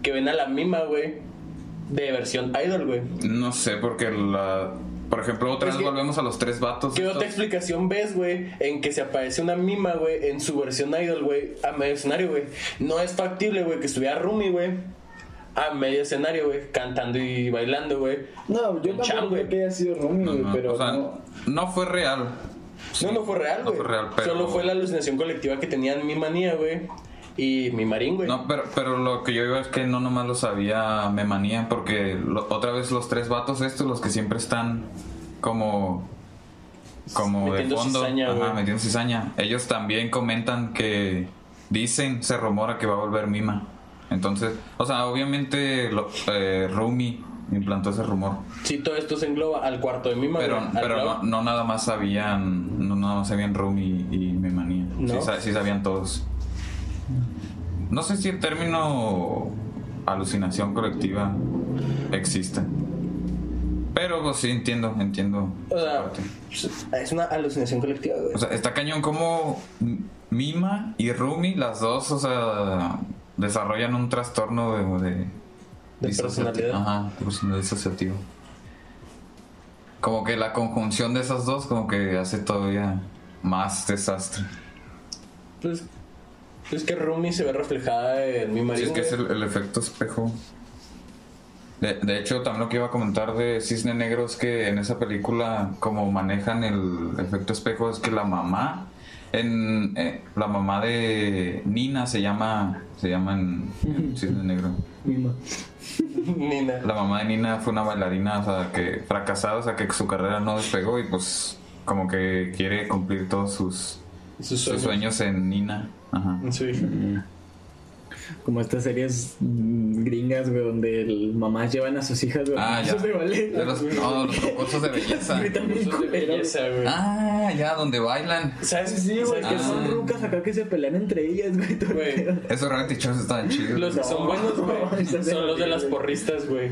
que ven a la Mima, güey, de versión idol, güey. No sé, porque la... Por ejemplo, otra Es vez que- volvemos a los tres vatos. ¿Qué estos. otra explicación ves, güey? En que se aparece una mima, güey, en su versión idol, güey, a medio escenario, güey. No es factible, güey, que estuviera Rumi, güey, a medio escenario, güey, cantando y bailando, güey. No, yo tampoco güey. creo que haya sido Rumi, No, güey, no, pero o sea, no. no fue real. No, no fue real, no güey. fue real, pero- Solo fue la alucinación colectiva que tenían mi manía, güey, y mi marín, güey. No, pero, pero lo que yo iba es que no nomás lo sabía Memanía, porque lo- otra vez los tres vatos estos, los que siempre están como como de Metiendo fondo, cizaña, ajá, metiendo cizaña. Ellos también comentan que dicen, se rumora que va a volver Mima. Entonces, o sea, obviamente lo, eh, Rumi implantó ese rumor, Sí, todo esto se engloba al cuarto de mima, pero, al pero no, no nada más sabían, no nada más sabían Rumi y Memanía. ¿No? Sí sabían todos. No sé si el término alucinación colectiva existe. Pero pues sí entiendo, entiendo. O sea, parte. es una alucinación colectiva, güey. O sea, está cañón como Mima y Rumi, las dos, o sea, desarrollan un trastorno de... de, personalidad. Ajá, personalidad disociativo. Como que la conjunción de esas dos como que hace todavía más desastre. Pues, es que Rumi se ve reflejada en mi Sí, marín, es que es el, el efecto espejo. De, de hecho, también lo que iba a comentar de Cisne Negro es que en esa película, como manejan el efecto espejo, es que la mamá, en eh, la mamá de Nina se llama, se llama en Cisne Negro. Nina. La mamá de Nina fue una bailarina, o sea, que fracasada, o sea, que su carrera no despegó y pues como que quiere cumplir todos sus, Sus sus sueños. sueños en Nina. Ajá. En su hija. Como estas series mm, gringas, güey, donde el mamás llevan a sus hijas, güey. Ah, ya. De los, no, los concursos de belleza. Gritan bien Concursos de culero. belleza, güey. Ah, ya, donde bailan. ¿Sabes? Sí, sí, güey, ¿Sabes que qué son Ah. rucas acá que se pelean entre ellas, güey. Güey. Esos reality shows están chidos. Los que son No, buenos, güey, son los de de- las porristas, güey.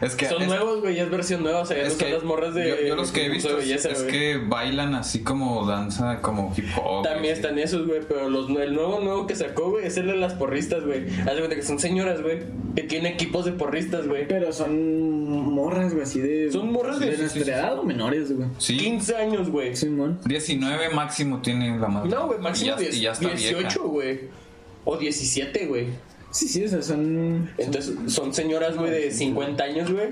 Es que Son es, nuevos, güey, ya es versión nueva, o sea, ya no es son las morras de. yo, yo los que he visto belleza, es que bailan así como danza, como hip hop. También así. están esos, güey, pero los, el nuevo nuevo que sacó, güey, es el de las porristas, güey. Haz de cuenta que son señoras, güey, que tienen equipos de porristas, güey. Pero son morras, güey, así de. Son morras de- de sí, nuestra sí, sí. edad o menores, güey. Sí, 15 años, güey. Simón. 19 máximo tiene la madre. No, güey, máximo Y ya, 10 y ya está 18, vieja. güey. O 17, güey. Sí, sí, o sea, son. Entonces, son señoras, güey, de 50 años, güey,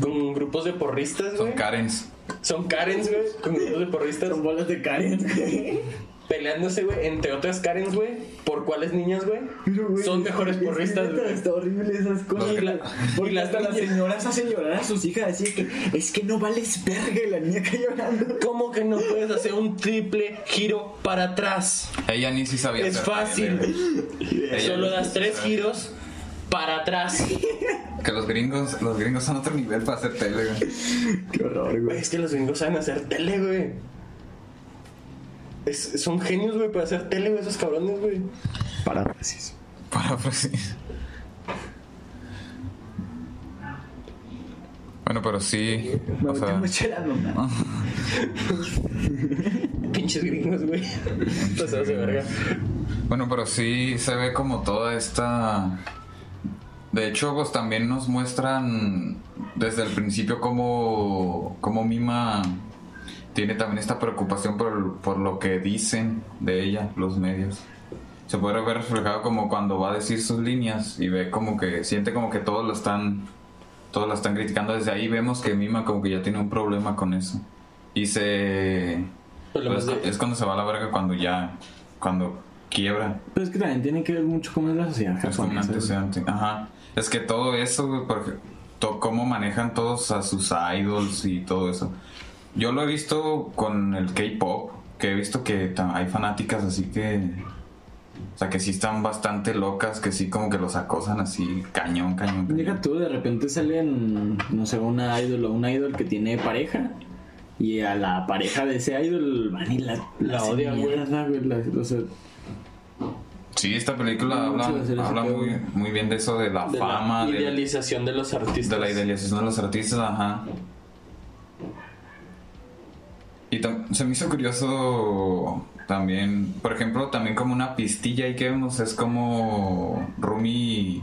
con grupos de porristas, Son. Karens. Son Karens, güey, con grupos de porristas. Son bolas de Karen, güey. Peleándose, güey, entre otras Karens, güey. ¿Por cuáles niñas, güey? Son mejores es porristas, güey. Está horrible esas cosas. Y la- y Porque las hasta las señoras hacen llorar a sus hijas. Así que es que no vales verga y la niña acá llorando. ¿Cómo que no puedes hacer un triple giro para atrás? Ella ni si sabía. Es fácil. Ella Solo das tres giros para atrás. Que los gringos, los gringos son otro nivel para hacer tele, güey. Qué horror, güey. es que los gringos saben hacer tele, güey. Es- son genios, güey, para hacer tele, güey, esos cabrones, güey. Paráfrasis. Pues, Bueno, pero sí. Me O sea, mucho la luna. Pinches gringos, güey. Pasados de verga. Bueno, pero sí se ve como toda esta... De hecho, pues también nos muestran desde el principio cómo, cómo Mima tiene también esta preocupación por, por lo que dicen de ella los medios. Se puede ver reflejado como cuando va a decir sus líneas y ve como que siente como que todos lo están todos la están criticando desde ahí vemos que Mima como que ya tiene un problema con eso y se pues, de- es cuando se va a la verga cuando ya cuando quiebra. Pero es que también tiene que ver mucho cómo es la sociedad Es como un antecedente. Ajá. Es que todo eso, porque to- cómo manejan todos a sus idols y todo eso. Yo lo he visto con el K-pop, que he visto que hay fanáticas así que. O sea, que sí están bastante locas, que sí como que los acosan así, cañón, cañón. cañón. Deja tú, de repente salen, no sé, una idol o un idol que tiene pareja. Y a la pareja de ese idol van y la, La hacen odian, güey. la- o sea, Sí, esta película No, habla, de habla muy, muy bien de eso, de la De fama, la idealización de los artistas. De la idealización de los artistas, ajá. Y se me hizo curioso también, por ejemplo, también como una pistilla ahí que vemos, es como Rumi,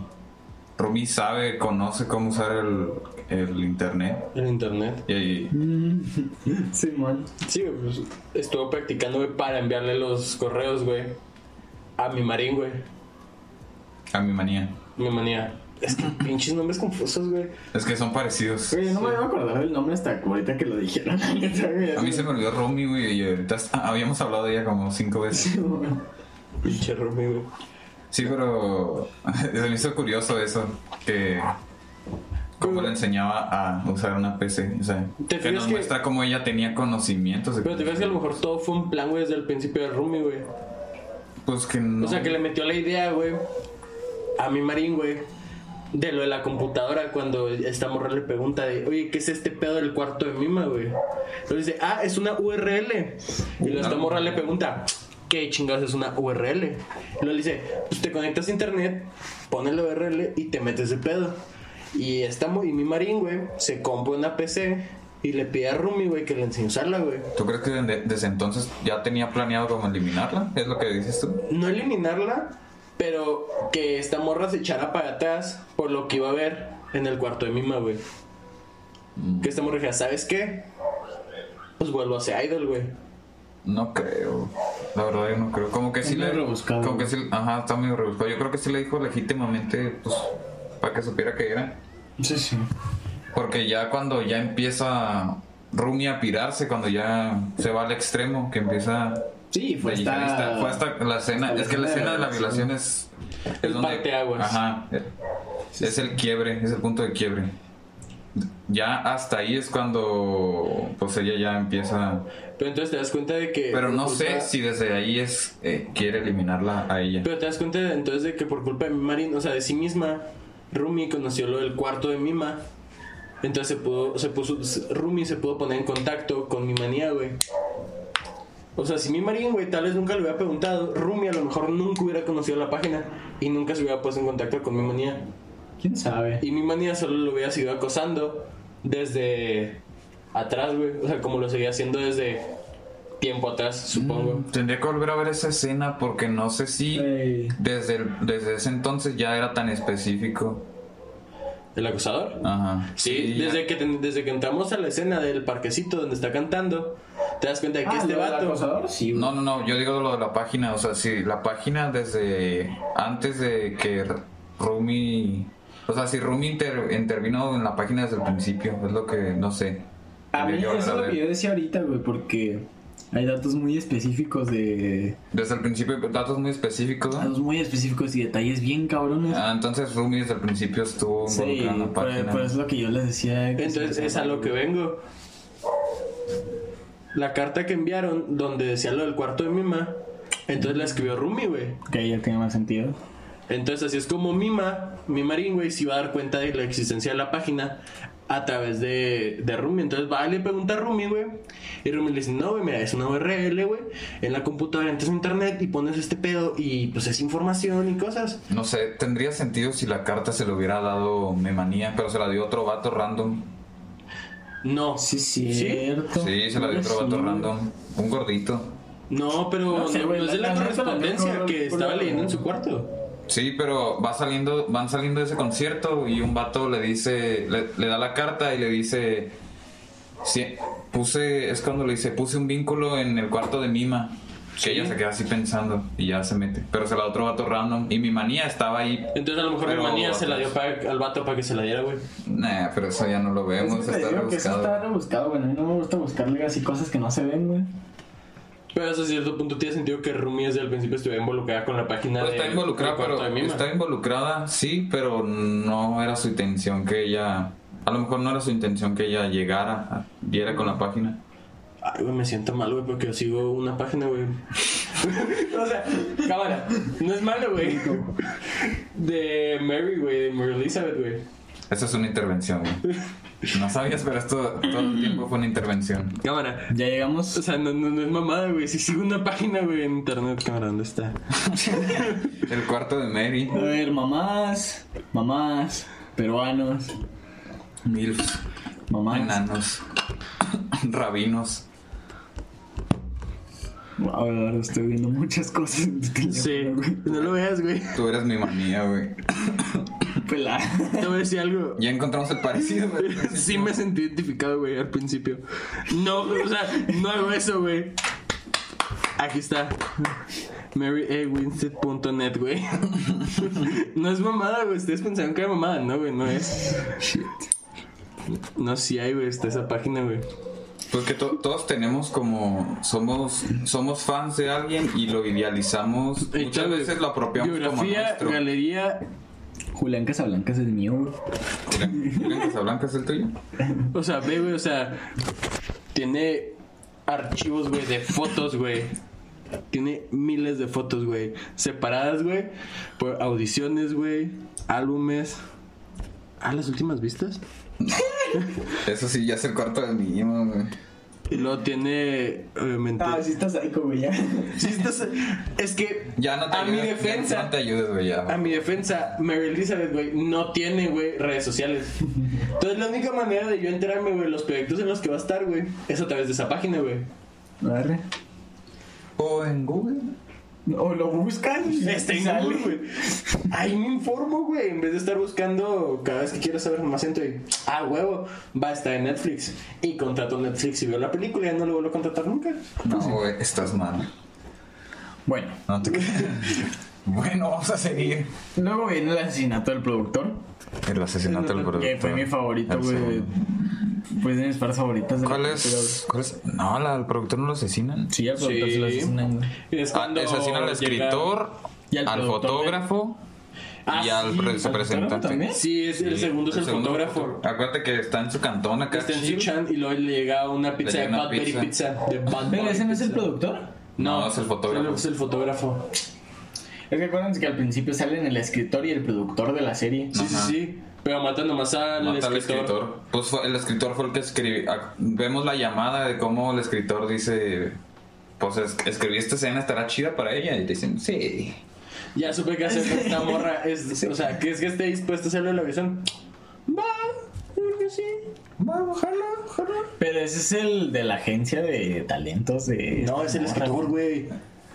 Rumi sabe, conoce cómo usar el, el internet. En internet. Y, ahí- Simón. Sí, pues estuvo practicando, güey, para enviarle los correos, güey, a mi marín, güey. a mi manía. Mi manía. Es que pinches nombres confusos, güey. Es que son parecidos. Güey, no me iba a acordar del nombre hasta ahorita que lo dijeron. A mí se me olvidó Rumi, güey, y ahorita está- habíamos hablado de ella como cinco veces. Pinche Rumi, güey. Sí, pero se me hizo curioso eso, que cómo le enseñaba a usar una PC, o sea, ¿Te que fijas nos que- muestra cómo ella tenía conocimientos. de Pero te fijas que a lo mejor todo fue un plan, güey, desde el principio de Rumi, güey. Pues que no. O sea, que le metió la idea, güey, a mi marín, güey, de lo de la computadora cuando esta morra le pregunta de, oye, ¿qué es este pedo del cuarto de Mima, güey? Entonces dice, ah, es una URL. Y luego esta morra le pregunta, ¿qué chingados es una URL? Y luego le dice, pues te conectas a internet, pones la URL y te metes de pedo. Y esta y mi marín, güey, se compra una PC y le pide a Rumi, güey, que le enseñe a usarla, güey. ¿Tú crees que de- desde entonces ya tenía planeado como eliminarla? ¿Es lo que dices tú? no eliminarla, pero que esta morra se echara para atrás por lo que iba a ver en el cuarto de Mima, güey. Que esta morra dijera, ¿sabes qué? Pues vuelvo a ser idol, güey. No creo. La verdad yo no creo. Como que sí Está le... muy rebuscado. Como que sí... Ajá, está muy rebuscado. Yo creo que sí le dijo legítimamente, pues, para que supiera que era. Sí, sí. Porque ya cuando ya empieza Rumi a pirarse, cuando ya se va al extremo, que empieza... Sí, fue hasta... Fue hasta la escena. hasta Es que la escena de la de violación es. Es El parteaguas. Ajá. Es el quiebre, es el punto de quiebre. Ya hasta ahí es cuando. Pues ella ya empieza. Pero entonces te das cuenta de que... Pero no culpa- sé si desde ahí es. eh, quiere eliminarla a ella. Pero te das cuenta de- entonces de que por culpa de mi marín, o sea, de sí misma, Rumi conoció lo del cuarto de Mima. Entonces se pudo, se puso, Rumi se pudo poner en contacto con mi manía, güey. O sea, si mi marín, güey, tal vez nunca le hubiera preguntado, Rumi a lo mejor nunca hubiera conocido la página y nunca se hubiera puesto en contacto con mi manía. ¿Quién sabe? Y mi manía solo lo hubiera seguido acosando desde atrás, güey. O sea, como lo seguía haciendo desde tiempo atrás, supongo. Tendría que volver a ver esa escena porque no sé si desde, el- desde ese entonces ya era tan específico. ¿El acosador? Ajá. Sí, desde, que, desde que entramos a la escena del parquecito donde está cantando, te das cuenta de que Ah, este ¿lo del vato. acosador? Sí. No, no, no, yo digo lo de la página, o sea, sí, la página desde antes de que Rumi, o sea, si Rumi inter- intervino en la página desde el principio, es lo que no sé. A mí eso es lo que yo decía ahorita, güey, porque hay datos muy específicos de... Desde el principio, datos muy específicos, ¿no? Datos muy específicos y detalles bien cabrones. Ah, entonces Rumi desde el principio estuvo sí, por eso es lo que yo les decía. que Entonces es a lo que vengo. La carta que enviaron donde decía lo del cuarto de Mima, entonces la escribió Rumi, güey. Que ya tiene más sentido. Entonces así es como Mima, mi marín, güey, se iba a dar cuenta de la existencia de la página a través de, de Rumi. Entonces va, le pregunta a Rumi, güey. Y Rumi le dice, no, güey, mira, es una URL, güey. En la computadora entras a internet y pones este pedo y pues es información y cosas. No sé, tendría sentido si la carta se le hubiera dado Memanía, pero se la dio otro vato random. No. Sí, cierto. Sí, se la dio otro Sí. vato random. Un gordito. No, pero No no, sé, güey, no es de la- la, la neta, la correspondencia que estaba leyendo en su cuarto. Sí, pero va saliendo, van saliendo de ese concierto y un vato le dice, le, le da la carta y le dice, sí, puse, es cuando le dice, puse un vínculo en el cuarto de Mima. Que ella se queda así pensando y ya se mete. Pero se la da otro vato random. Y mi manía estaba ahí. Entonces a lo mejor mi manía se la dio al vato para que se la diera, güey. Nah, pero eso ya no lo vemos. Es que está digo que eso rebuscado. está rebuscado, güey. A mí no me gusta buscarle así cosas que no se ven, güey. Pero hasta cierto punto tiene sentido que Rumi desde el principio estuviera involucrada con la página Pues de. está involucrada, pero de Mima. está involucrada, sí, pero no era su intención que ella. A lo mejor no era su intención que ella llegara, diera con la página. Ay, güey, me siento mal, güey, porque yo sigo una página, güey. o sea, cámara, no es malo, güey. De Mary, güey, de Mary Elizabeth, güey. Esa es una intervención, güey. No sabías, pero esto todo el tiempo fue una intervención. Cámara. Ya llegamos. O sea, no, no, no es mamada, güey. Si sigo una página, güey, en internet, cámara, ¿dónde está? El cuarto de Mary, A ver, mamás, mamás, peruanos, MILFs, mamás. enanos, rabinos. A ver, estoy viendo muchas cosas Sí, no lo veas, güey. Tú eres mi manía, güey. Pelada. Te voy a decir algo. Ya encontramos el parecido, güey. Sí me sentí identificado, güey, al principio. No, o sea, no hago eso, güey. Aquí está. MaryAWinstead.net, güey. No es mamada, güey. Ustedes pensaron que era mamada. No, güey, no es. No, sí hay, güey. Está esa página, güey. Porque to- todos tenemos como somos somos fans de alguien y lo idealizamos. Muchas veces lo apropiamos como Biografía, nuestro. galería. Julián Casablanca es el mío, güey. Julián Julián Casablanca es el tuyo. O sea, ve, güey, o sea, tiene archivos, güey, de fotos, güey. Tiene miles de fotos, güey. Separadas, güey, por audiciones, güey, álbumes. Ah, las últimas vistas. Eso sí, ya es el cuarto de mi hijo, güey. Y luego tiene, obviamente. Ah, sí estás ahí como ya. Sí, estás- es que Ya no te a mi ayudes. ya defensa, no te ayudes, güey, ya. a mi defensa, Mary Elizabeth, güey, no tiene, güey, redes sociales. Entonces la única manera de yo enterarme, güey, los proyectos en los que va a estar, güey, es a través de esa página, güey. Agarre. O en Google. O lo buscan. y sale. Google, güey. Ahí me informo, güey. En vez de estar buscando cada vez que quiero saber más, entro y, ah, huevo, va a estar en Netflix. Y contrato Netflix y veo la película y ya no lo vuelvo a contratar nunca. No, güey, estás mal. Bueno, No te Bueno, vamos a seguir. luego viene el asesinato del productor. El asesinato del productor. Que fue mi favorito, güey. Pues de mis partes favoritas. de ¿Cuál es? ¿Cuál es? No, la, al productor no lo asesinan. Sí, al productor Sí. se lo asesinan, es Ah, asesinan al escritor, Y al al, fotógrafo Ah, y al sí, pre- ¿al representante. también? Sí, es, el Sí, segundo es el, segundo fotógrafo. foto- Acuérdate que está en su cantón acá. Está en chill. Chan y luego le llega una pizza llega de una Bad Berry pizza. Pizza. De Bad Pero ese no es el productor. No, es el fotógrafo. Es el fotógrafo. Es que acuérdense que al principio salen el escritor y el productor de la serie. Sí, sí, sí. Pero mata nomás al Mata al escritor. escritor. Pues fue- el escritor fue el que escribió. ah, Vemos la llamada de cómo el escritor dice: Pues es- escribí esta escena, estará chida para ella. Y dicen: Sí. Ya supe que hacer esta morra. Es, O sea, que es que esté dispuesto a hacerle la visión. Va, yo creo que sí. Bueno, ojalá, ojalá. Pero ese es el de la agencia de talentos de. No, es el escritor, güey.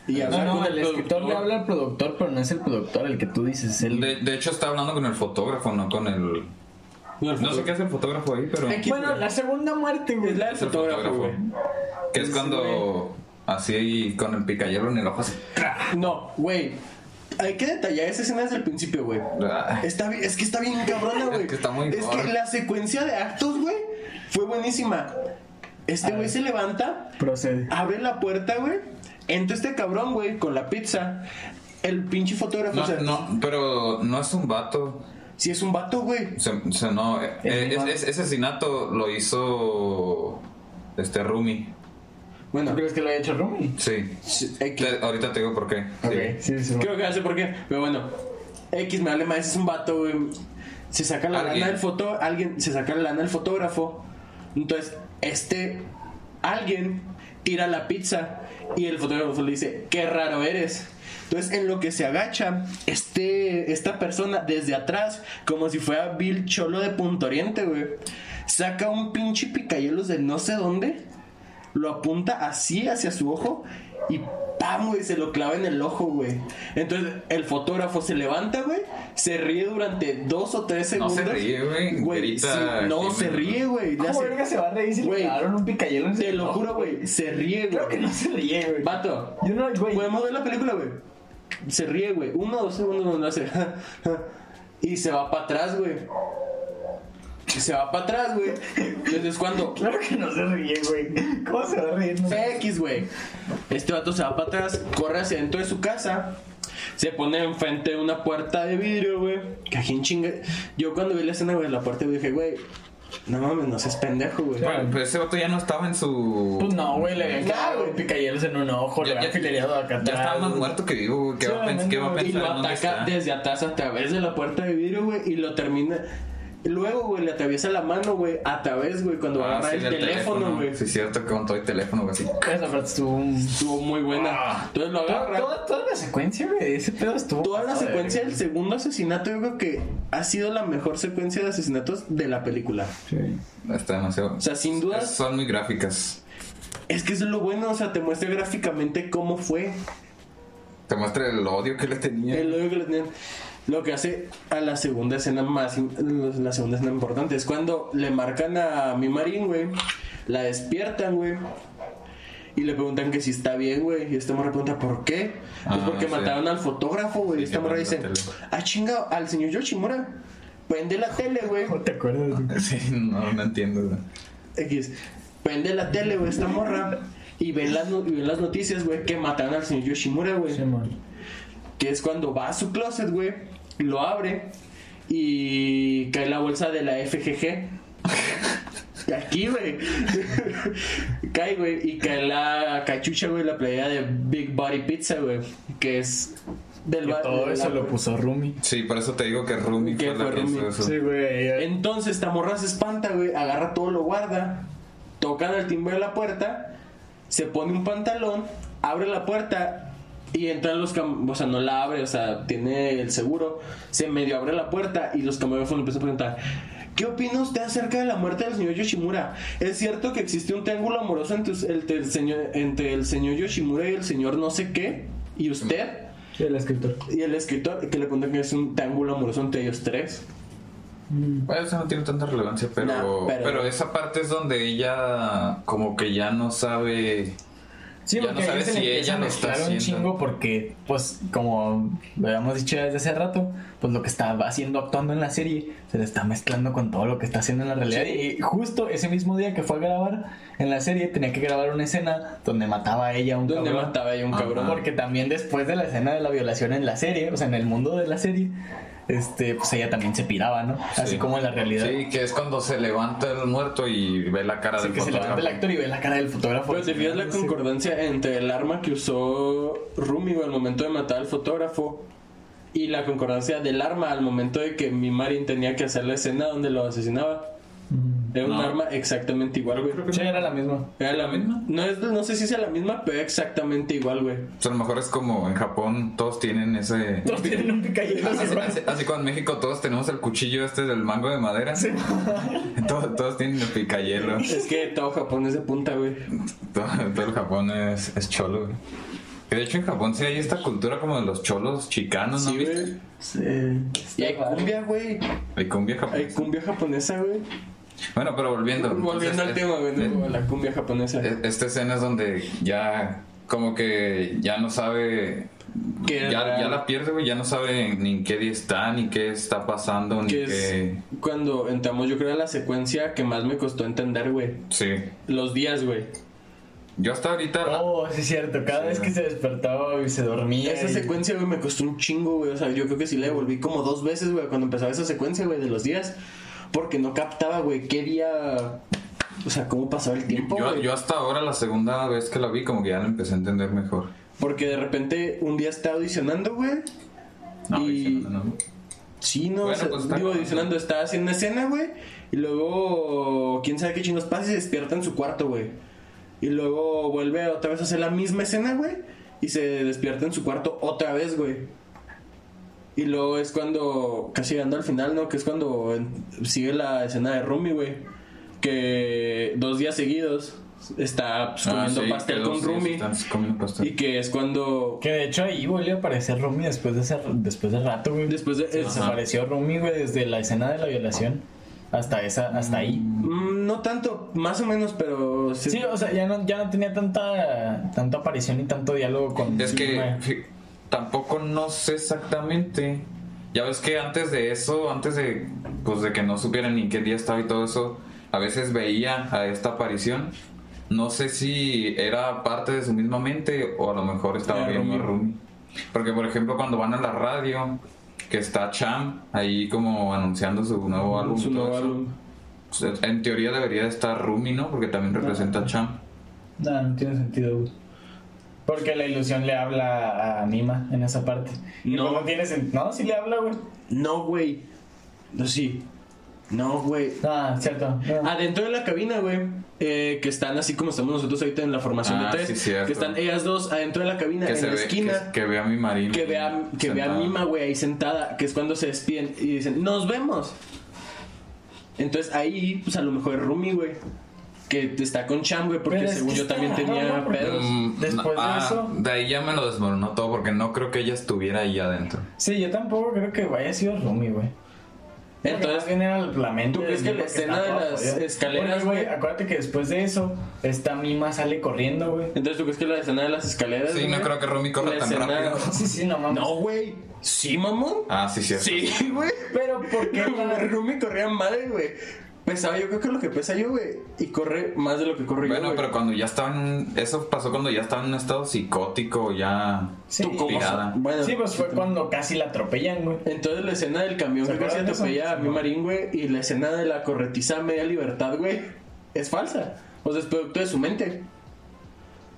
Y No, habla no, con el escritor le habla al productor, pero no es el productor el que tú dices, es el. De, de hecho, está hablando con el fotógrafo, no con el. No sé qué hace el fotógrafo ahí, pero. Aquí- Bueno, la segunda muerte, güey. Es la del fotógrafo, fotógrafo. güey. Que es cuando. Así con el picayelo en el ojo. así. No, güey. Hay que detallar esa escena desde el principio, güey. Está bien, es que está bien cabrona, güey. Es que está muy Es que la secuencia de actos, güey, fue buenísima. Este güey se levanta, Procede. abre la puerta, güey. Entra este cabrón, güey, con la pizza. El pinche fotógrafo, No, o sea, no, pero no es un vato. si es un vato, güey. Se, se- no, eh, eh, es- es- ese asesinato lo hizo. Este Rumi. Bueno, ¿Tú crees que lo haya hecho Rumi? Sí. Te- ahorita te digo por qué. Sí. Ok, sí, sí. Creo que ya sé por qué. Pero bueno, X me vale más, es un vato, güey. Se saca la Alguien. lana del foto, alguien se saca la lana del fotógrafo. Entonces, este alguien tira la pizza y el fotógrafo le dice, "Qué raro eres." Entonces, en lo que se agacha, este, esta persona desde atrás, como si fuera Bill Cholo de Punto Oriente, güey, saca un pinche picayelos de no sé dónde, lo apunta así hacia su ojo y ¡pam! güey, se lo clava en el ojo, güey. Entonces el fotógrafo se levanta, güey, se ríe durante dos o tres No segundos. se ríe, güey. Güey, Grita, sí, no, se ríe, güey. ¿Cómo verga se va a reír si le clavaron un picayelo en Te el lo juro, güey, se ríe, güey. Creo que no se ríe, güey. Vato, Yo no, güey. podemos ver la película, güey. Se ríe, güey. Uno o dos segundos donde hace. y se va para atrás, güey. Se va para atrás, güey. Entonces es cuando Claro que no se ríe, güey. ¿Cómo se va a reír? No? X, güey. Este vato se va para atrás, corre hacia dentro de su casa. Se pone enfrente de una puerta de vidrio, güey. Que aquí en chinga. Yo cuando vi la escena, güey, la puerta, dije, güey, no mames, no seas pendejo, güey. Bueno, pues ese vato ya no estaba en su. Pues no, güey, le habían quedado güey. picayelos en un ojo, le Ya, habían ya, filereado acá ya atrás. estaba más muerto que vivo, güey. ¿Qué, Sí, va, a pens- qué va a obviamente, Y pensar? lo ataca desde atrás a través de la puerta de vidrio, güey, y lo termina. Luego, güey, le atraviesa la mano, güey, a través, güey, cuando va a Ah, agarrar sí, el teléfono, güey. Sí, cierto, que con todo el teléfono, güey, así. Esa parte estuvo... Estuvo muy buena. Ah. Entonces lo Toda, agarra. toda, toda la secuencia, güey, ese pedo estuvo... Toda la secuencia del segundo asesinato, yo creo que ha sido la mejor secuencia de asesinatos de la película. Sí. Está demasiado. O sea, sin duda, Es- Son muy gráficas. es que eso es lo bueno, o sea, te muestra gráficamente cómo fue Te muestra el odio que le tenía. el odio que le tenían. Lo que hace a la segunda escena más, la segunda escena importante es cuando le marcan a mi marín, güey, la despiertan, güey. Y le preguntan que si está bien, güey. Y esta morra pregunta, ¿por qué? Pues Ah, porque sí. mataron al fotógrafo, güey. Sí, y esta morra dice, ah, chinga, al señor Yoshimura. Prende la tele, güey. ¿Cómo te acuerdas? güey? Sí, no, no entiendo, güey. X. Prende la tele, güey, esta morra. Y ven las, no- y ven las noticias, güey, que mataron al señor Yoshimura, güey. Sí. Que es cuando va a su closet, güey, lo abre y cae la bolsa de la FGG. Aquí, güey. cae, güey, y cae la cachucha, güey, la playa de Big Body Pizza, güey. Que es del Que ba- todo de eso la- lo puso Rumi. Sí, por eso te digo que Rumi Que fue la Rumi. eso. Sí, güey. Entonces esta morra se espanta, güey, agarra todo, lo guarda, tocan el timbre de la puerta, se pone un pantalón, abre la puerta y entran los cam... O sea, no la abre, o sea, tiene el seguro, se medio abre la puerta y los camarógrafos le empiezan a preguntar... ¿Qué opina usted acerca de la muerte del señor Yoshimura? ¿Es cierto que existe un triángulo amoroso entre el, entre el señor, entre el señor Yoshimura y el señor no sé qué? ¿Y usted? Sí, el escritor. Y el escritor, que le preguntan que es un triángulo amoroso entre ellos tres. Bueno, eso no tiene tanta relevancia, pero, No, pero- pero... esa parte es donde ella como que ya no sabe... Sí, porque no sabes si ella lo está mezclar un haciendo. chingo porque, pues, como lo habíamos dicho desde hace rato, pues lo que estaba haciendo actuando en la serie se le está mezclando con todo lo que está haciendo en la realidad. Sí. Y justo ese mismo día que fue a grabar en la serie, tenía que grabar una escena donde mataba a ella un Donde cabrón. mataba a un Ajá. cabrón. Porque también después de la escena de la violación en la serie, o sea, en el mundo de la serie, este, pues ella también se piraba, ¿no? Así Sí. como en la realidad. Sí, que es cuando se levanta el muerto y ve la cara Así del que se levanta el actor y ve la cara del fotógrafo. Pero te fijas la Sí. concordancia entre el arma que usó Rumi al momento de matar al fotógrafo y la concordancia del arma al momento de que mi Marin tenía que hacer la escena donde lo asesinaba. Era un No. arma exactamente igual, güey. Sí, era la misma. Era la misma. No, es, no sé si sea la misma, pero exactamente igual, güey. O sea, a lo mejor es como en Japón todos tienen ese... Todos tienen un picayelo. Así, así- así como en México todos tenemos el cuchillo este del mango de madera. todos, todos tienen el picayelo. Es que todo Japón es de punta, güey. Todo, todo el Japón es, es cholo, güey. Que De hecho, en Japón sí hay esta cultura como de los cholos chicanos, ¿no? Sí, viste? güey. Sí. Y hay cumbia, güey. Hay cumbia Hay japonesa. cumbia japonesa, güey. Bueno, pero volviendo. Volviendo entonces, al tema, güey, eh, ¿no? la cumbia japonesa. eh, Esta escena es donde ya como que ya no sabe Que ya, ya la pierde, güey, ya no sabe ni en qué día está, ni qué está pasando, ni qué... es cuando entramos, yo creo, a la secuencia que más me costó entender, güey. Sí. Los días, güey. Yo hasta ahorita... Oh, sí es cierto. Cada Sí, vez que se despertaba y se dormía. Esa y- secuencia, güey, me costó un chingo, güey. O sea, yo creo que sí la devolví como dos veces, güey, cuando empezaba esa secuencia, güey, de los días. Porque no captaba, güey, qué día. O sea, cómo pasaba el tiempo, Yo, yo hasta ahora, la segunda vez que la vi, como que ya la empecé a entender mejor. Porque de repente un día estaba audicionando, güey. No, Y- no. Sí, no, Bueno, o sea, pues, está digo, audicionando, estaba haciendo escena, güey. Y luego, quién sabe qué chingos pasa y se despierta en su cuarto, güey. Y luego vuelve otra vez a hacer la misma escena, güey. Y se despierta en su cuarto otra vez, güey. Y luego es cuando, casi llegando al final, ¿no? Que es cuando sigue la escena de Rumi, güey. Que dos días seguidos está pues, Ah, comiendo sí, pastel con sí, Rumi. están comiendo pastel. Y que es cuando... Que de hecho ahí volvió a aparecer Rumi después de, ese- después de rato, güey. Después de... es- Desapareció Rumi, güey, desde la escena de la violación hasta esa, hasta ahí. Mm, no tanto, más o menos, pero... Sí, o sea, ya no, ya no tenía tanta, tanta aparición y tanto diálogo con Es que tampoco no sé exactamente. Ya ves que antes de eso, antes de, pues de que no supieran ni qué día estaba y todo eso, a veces veía a esta aparición. No sé si era parte de su misma mente o a lo mejor estaba viendo a Rumi. Porque, por ejemplo, cuando van a la radio, que está Cham ahí como anunciando su nuevo álbum. Su nuevo álbum. pues, En teoría debería estar Rumi, ¿no? Porque también representa a Cham. No, no tiene sentido, güey. Porque la ilusión le habla a Mima en esa parte. Y No. no tiene. No, sí le habla, güey. No, güey. No, sí. No, güey. Ah, cierto. No. Adentro de la cabina, güey, eh, que están así como estamos nosotros ahorita en la formación Ah, de tres, sí, cierto. que están ellas dos adentro de la cabina, Que en la ve, esquina, que, que vea a mi marina. que vea, que vea a. Mima, güey, ahí sentada, que es cuando se despiden y dicen, nos vemos. Entonces ahí, pues a lo mejor es Rumi, güey, que está con Cham, güey, porque Pero según yo también tenía pedos. Mm, Después de ah, eso- De ahí ya me lo desmoronó todo porque no creo que ella estuviera ahí adentro. Sí, yo tampoco creo que haya sido Rumi, güey. Entonces, Entonces, más bien era la mente ¿tú crees que la escena de las jodida. escaleras, güey, acuérdate que después de eso, esta Mima sale corriendo, güey. entonces, ¿tú crees que la escena de las escaleras? Sí, no creo que Rumi corra La tan escena- rápido. Sí, sí, no mames. No, güey. ¿Sí, mamón? Ah, sí, cierto. Sí, güey. Pero, ¿por qué la- Rumi corría madre, güey. Pesaba yo creo que lo que pesa yo, güey. Y corre más de lo que corre yo, Bueno, pero cuando ya estaban. Eso pasó cuando ya estaba en un estado psicótico, ya. Sí, ¿Tú cómo inspirada. sa- Bueno, Sí, pues fue cuando casi la atropellan, güey. Entonces la escena del camión ¿Se que casi atropella a mi marín, güey. Y la escena de la corretiza a media libertad, güey. Es falsa. O sea, es producto de su mente.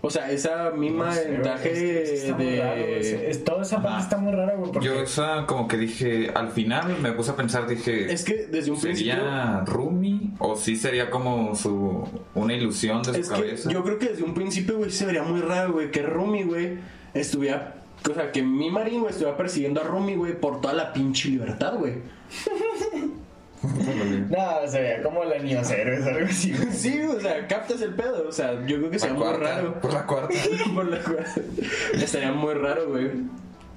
O sea, esa misma No sé, es que raro, de... Es- Toda esa parte Ajá. está muy rara, güey. Porque Yo, esa, como que dije. Al final me puse a pensar, dije. Es que desde un principio... ¿Sería Rumi? ¿O sí sería como su. Una ilusión de su Es que cabeza? yo creo que desde un principio, güey, se vería muy raro, güey, que Rumi, güey, estuviera. O sea, que mi marín, güey, estuviera persiguiendo a Rumi, güey, por toda la pinche libertad, güey. No, se veía como la niños héroes, algo así. Sí, o sea, captas el pedo. O sea, yo creo que sería muy raro. Por la cuarta. por la cuarta. Estaría muy raro, güey.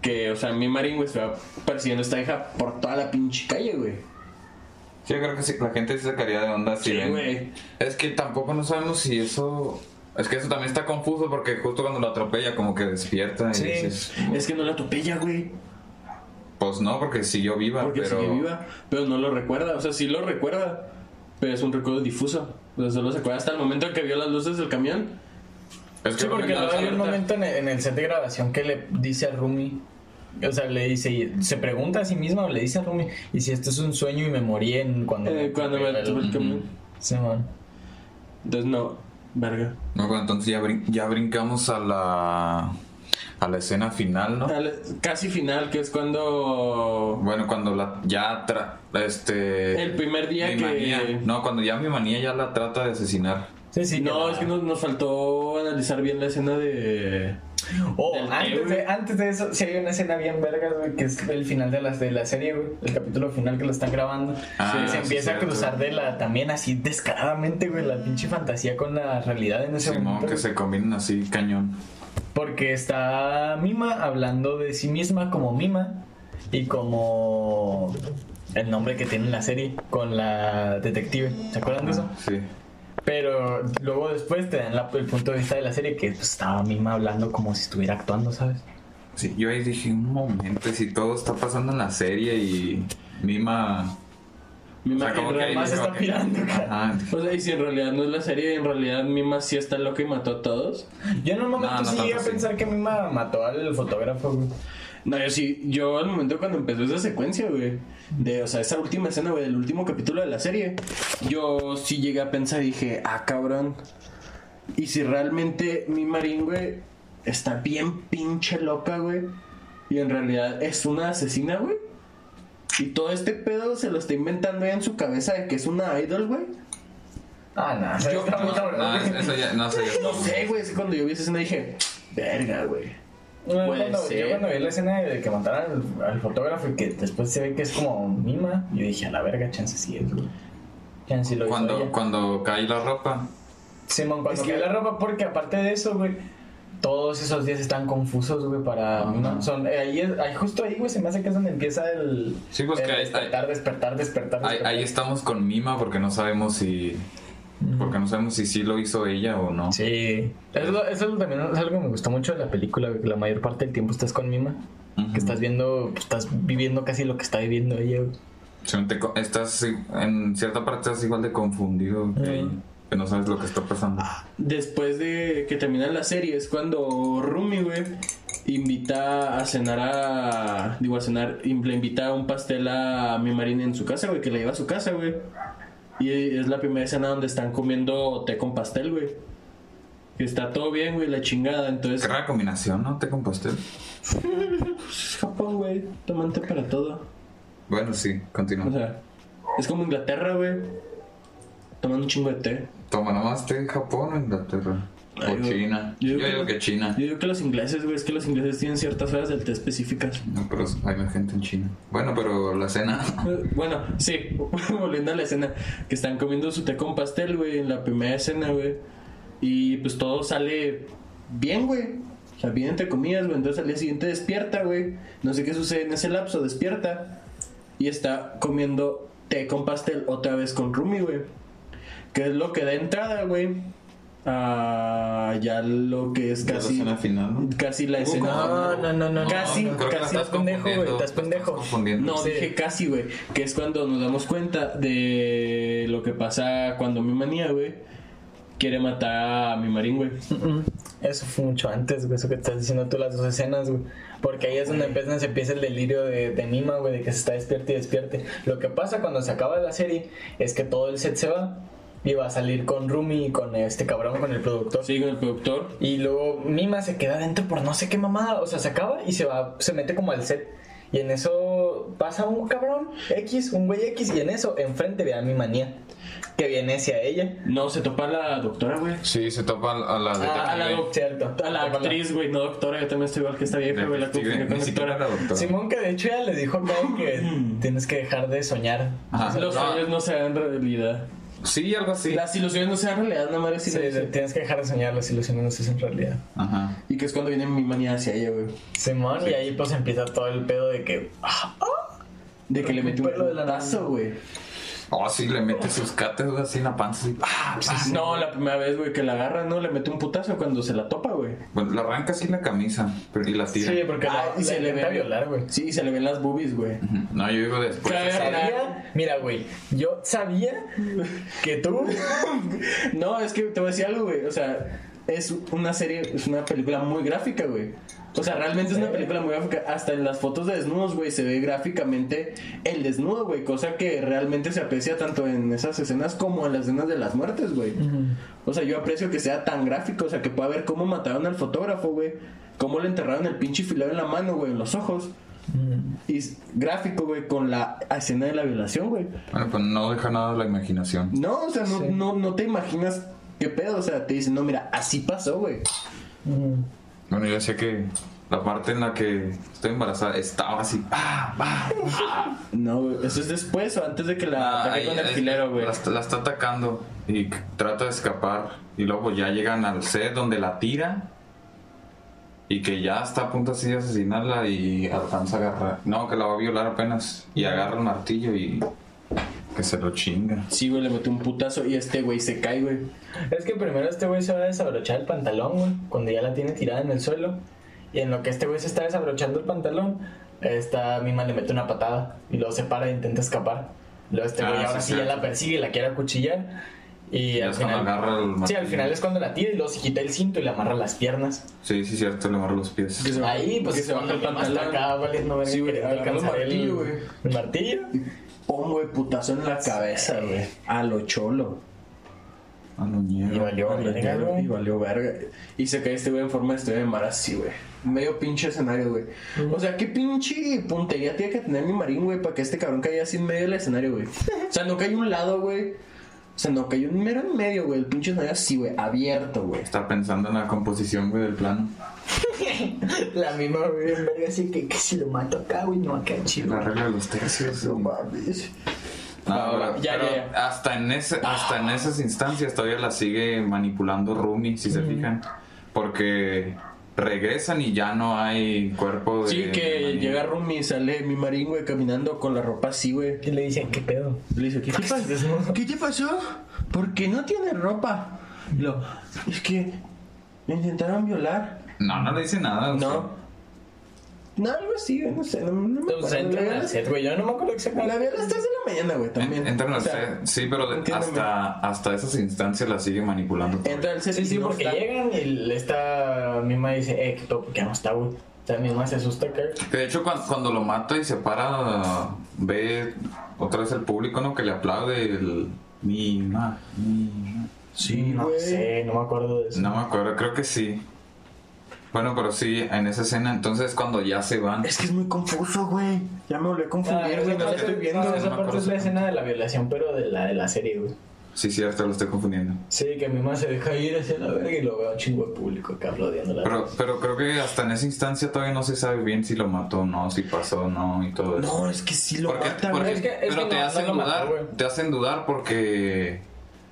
Que, o sea, mi marín, güey, estuviera persiguiendo a esta hija por toda la pinche calle, güey. Sí, yo creo que sí, la gente se sacaría de onda si Sí, ven- güey. Es que tampoco no sabemos si eso. Es que eso también está confuso porque justo cuando lo atropella, como que despierta y Sí. dices. Es que no la atropella, güey. Pues no, porque siguió viva, Porque pero. sigue viva. Pero no lo recuerda. O sea, sí lo recuerda. Pero es un recuerdo difuso. O sea, solo se acuerda hasta el momento en que vio las luces del camión. Es que Sí, porque no, luego hay un momento en el, en el set de grabación que le dice a Rumi. O sea, le dice, se pregunta a sí misma o le dice a Rumi, y si esto es un sueño y me morí en cuando... Eh, cuando me atropelló el camión. Sí, man. Entonces, no. Verga. No, bueno, entonces ya, brin- ya brincamos a la. A la escena final, ¿no? Al- Casi final, que es cuando. Bueno, cuando la ya tra- este El primer día mi que- manía- no, cuando ya mi manía ya la trata de asesinar. Sí, sí. no, la- es que nos, nos faltó analizar bien la escena de. Oh, antes, de, antes de eso, sí hay una escena bien vergas, güey, que es el final de la, de la serie, güey. El capítulo final que lo están grabando. Ah, Sí, se sí, empieza a cruzar de la, también así descaradamente, güey, la pinche fantasía con la realidad en ese Simón, momento. que güey. se combinan así cañón. Porque está Mima hablando de sí misma como Mima y como el nombre que tiene en la serie con la detective. ¿Se acuerdan de eso? Ah, Sí. Pero luego después te dan la- el punto de vista de la serie que pues, estaba Mima hablando como si estuviera actuando, ¿sabes? Sí, yo ahí dije, un momento, si todo está pasando en la serie y Mima... Mi O sea, como que está pirando, cara. Ajá, O sea, y si en realidad no es la serie, en realidad Mima sí está loca y mató a todos. Yo en un momento No, no sí llegué a pensar que Mima mató al fotógrafo, güey. No, yo sí, yo al momento cuando empezó esa secuencia, güey, de, o sea, esa última escena, güey, del último capítulo de la serie, yo sí llegué a pensar y dije, ah, cabrón, y si realmente mi marín, güey, está bien pinche loca, güey, y en realidad es una asesina, güey, y todo este pedo se lo está inventando ella en su cabeza de que es una idol, güey. Ah, no, Yo- yo- No, eso ya, no sé. No sé, güey, es que cuando yo vi esa escena dije, verga, güey. Bueno, Puede cuando, ser. yo cuando vi la escena de que mataron al, al fotógrafo y que después se ve que es como Mima, yo dije, a la verga, chance sí es, güey. Chance lo hizo Cuando, ella. cuando cae la ropa. Simón, cuando Es que- cae la ropa, porque aparte de eso, güey, todos esos días están confusos, güey, para. Son, eh, ahí, es- ahí justo ahí, güey, se me hace que es donde empieza el, Sí, pues el que ahí- despertar, despertar, despertar, Ahí, despertar. ahí estamos con Mima porque no sabemos si... Porque no sabemos si sí lo hizo ella o no. Sí. Eso, eso también es algo que me gustó mucho de la película, que la mayor parte del tiempo estás con Mima. Que estás viendo, pues, estás viviendo casi lo que está viviendo ella, güey. Te estás en cierta parte estás igual de confundido que, Ujú. Que no sabes lo que está pasando. Después de que termina la serie es cuando Rumi, güey, invita a cenar a... Digo, a cenar, le invita a un pastel a mi marina en su casa, güey, que la lleva a su casa, güey. Y es la primera escena donde están comiendo té con pastel, güey. Que está todo bien, güey, la chingada. Entonces, Qué rara combinación, ¿no? Té con pastel. es Japón, güey, toman té para todo. Bueno, sí, continúa. O sea, es como Inglaterra, güey. Toman un chingo de té. Toma nomás té en Japón o Inglaterra. Ay, O. China. Yo Yo, digo digo que- que China. Yo digo que los ingleses, güey, es que los ingleses tienen ciertas horas del té específicas. No, pero hay más gente en China. Bueno, pero la cena. Bueno, sí, volviendo a la escena, que están comiendo su té con pastel, güey, en la primera escena, güey. Y pues todo sale bien, güey. O sea, bien entre comillas, güey. Entonces al día siguiente despierta, güey. No sé qué sucede en ese lapso, despierta. Y está comiendo té con pastel otra vez con Rumi, güey. Que es lo que da entrada, güey. A ya lo que es Ya la casi. escena final, ¿no? Casi la escena. No, no, no, no. Casi, no, casi estás pendejo, güey, estás pendejo. confundiendo. No, Sí. dije casi, güey. Que es cuando nos damos cuenta de lo que pasa cuando mi manía, güey, quiere matar a mi marín, güey. Eso fue mucho antes, güey, eso que estás diciendo tú, las dos escenas, güey. Porque ahí es donde empieza, se empieza el delirio de, de Nima, güey, de que se está despierta y despierte. Lo que pasa cuando se acaba la serie es que todo el set se va y va a salir con Rumi y con este cabrón, con el productor. Sí, con el productor. Y luego Mima se queda dentro por no sé qué mamada. O sea, se acaba y se va, se mete como al set. Y en eso pasa un cabrón X, un güey X, y en eso enfrente ve a mi manía. Que viene hacia ella. No, se topa a la doctora, güey. Sí, se topa a la Ah, a la cierto. A la actriz, güey, no doctora. Yo también estoy igual que esta vieja, güey. La confundí con doctora. la doctora. Simón que de hecho ya le dijo acá que tienes que dejar de soñar. Ajá. Los No. sueños no se dan realidad. Sí, algo así. Las ilusiones no se dan realidad, nada más Sí, sí, tienes que dejar de soñar, las ilusiones no se hacen realidad. Ajá. Y que es cuando viene mi manía hacia ella, güey. Simón, y ahí pues empieza todo el pedo de que. ah, De que le metió un Pelo de la putazo, güey. Oh, sí, le mete sus cates güey, así en la panza. Así. ¡Ah! ah. No, la primera vez, güey, que la agarra, ¿no? Le mete un putazo cuando se la topa, güey. Bueno, le arranca así la camisa pero, y la tira. Sí, porque Ah, la, y se le intenta ve violar, güey. Sí, y se le ven las boobies, güey. No, yo digo después. Claro. Sabía, mira, güey, yo sabía que tú. No, es que te voy a decir algo, güey. O sea, es una serie, es una película muy gráfica, güey. O sea, realmente es una película muy gráfica. Hasta en las fotos de desnudos, güey, se ve gráficamente el desnudo, güey. Cosa que realmente se aprecia tanto en esas escenas como en las escenas de las muertes, güey. O sea, yo aprecio que sea tan gráfico. O sea, que pueda ver cómo mataron al fotógrafo, güey. Cómo le enterraron el pinche filero en la mano, güey, en los ojos. Y es gráfico, güey, con la escena de la violación, güey. Bueno, pues no deja nada a la imaginación. No, o sea, no, no, no te imaginas qué pedo. O sea, te dicen, no, mira, así pasó, güey. Bueno, yo decía que la parte en la que estoy embarazada estaba así. ¡pah, pah, pah! No, güey. Eso es después o antes de que la ataque Ahí, con el ahí, filero, güey. La, la está atacando y trata de escapar. Y luego ya llegan al set donde la tira. Y que ya está a punto así de asesinarla y alcanza a agarrar. No, que la va a violar apenas. Y agarra el martillo y que se lo chinga. Sí, güey, le metió un putazo y este güey se cae, güey. Es que primero este güey se va a desabrochar el pantalón, güey, cuando ya la tiene tirada en el suelo. Y en lo que este güey se está desabrochando el pantalón, esta misma le mete una patada y luego se para e intenta escapar. Luego este güey Ah, ahora sí, sí ya la persigue y la quiere acuchillar. Y Y al final. agarra el Sí, al final es cuando la tira y luego se quita el cinto y le amarra las piernas. Sí, sí, cierto, le amarra los pies. Que se baja- Ahí, pues que se baja el pantalón. acá valiendo verga Sí, güey, el martillo, güey. El martillo. Pum, güey, putazo en la cabeza, güey. A lo cholo. A lo ñero. Y valió verga, güey. Y valió verga. Y se cae este güey en forma de estrella de mar así, güey. Medio pinche escenario, güey. O sea, qué pinche puntería tiene que tener mi marín, güey, para que este cabrón caiga así en medio del escenario, güey. O sea, no cayó un lado, güey. O sea, no cayó un mero en medio, güey. El pinche escenario así, güey, abierto, güey. Está pensando en la composición, güey, del plano. La misma, güey, en verga, así que, que si lo mato acá, güey, no acá, chido. La regla de los tercios. No mames. No, Ahora, ya, pero ya, ya. Hasta en ese, hasta en esas instancias todavía la sigue manipulando Rumi, si se fijan. Porque regresan y ya no hay cuerpo de. Sí, que de- llega Rumi y sale mi marín, güey, caminando con la ropa así, güey. Y le dicen, ¿qué pedo? Le dice, ¿qué te estás pasó? ¿Qué te pasó? ¿Por qué no tiene ropa? Y lo, es que me intentaron violar. No, no le dice nada. o sea, No. Algo así, güey, no sé, no, no me acuerdo. Entonces entran La al vi- set, güey. Yo no me acuerdo La exactamente. vi a las 3 de la mañana, güey, también. Entran al O sea, set. Sí, pero de- hasta, hasta esas instancias las sigue manipulando. Entra al set Sí, y sí, no porque está. llegan y esta misma dice, eh, que todo, porque no está, güey. O sea, misma se asusta que. De hecho, cuando, cuando lo mata y se para, ve otra vez el público, ¿no? Que le aplaude el. Mima, mima. Sí, no güey. sé, no me acuerdo de eso. No me acuerdo, creo que sí. Bueno, pero sí, en esa escena, entonces cuando ya se van. Es que es muy confuso, güey. Ya me volví a Ah, confundir, esa güey. No parte- estoy viendo. no, esa parte es la escena de la violación, pero de la, de la serie, güey. Sí, cierto, lo estoy confundiendo. Sí, que mi mamá se deja ir hacia la verga y lo veo a un chingo de público acá aplaudiendo la Pero, pero creo que hasta en esa instancia todavía no se sabe bien si lo mató o no, si pasó o no y todo eso. No, es que sí lo Porque- mata, porque-. Es que- es pero que te no- hacen no mató, dudar, güey. te hacen dudar porque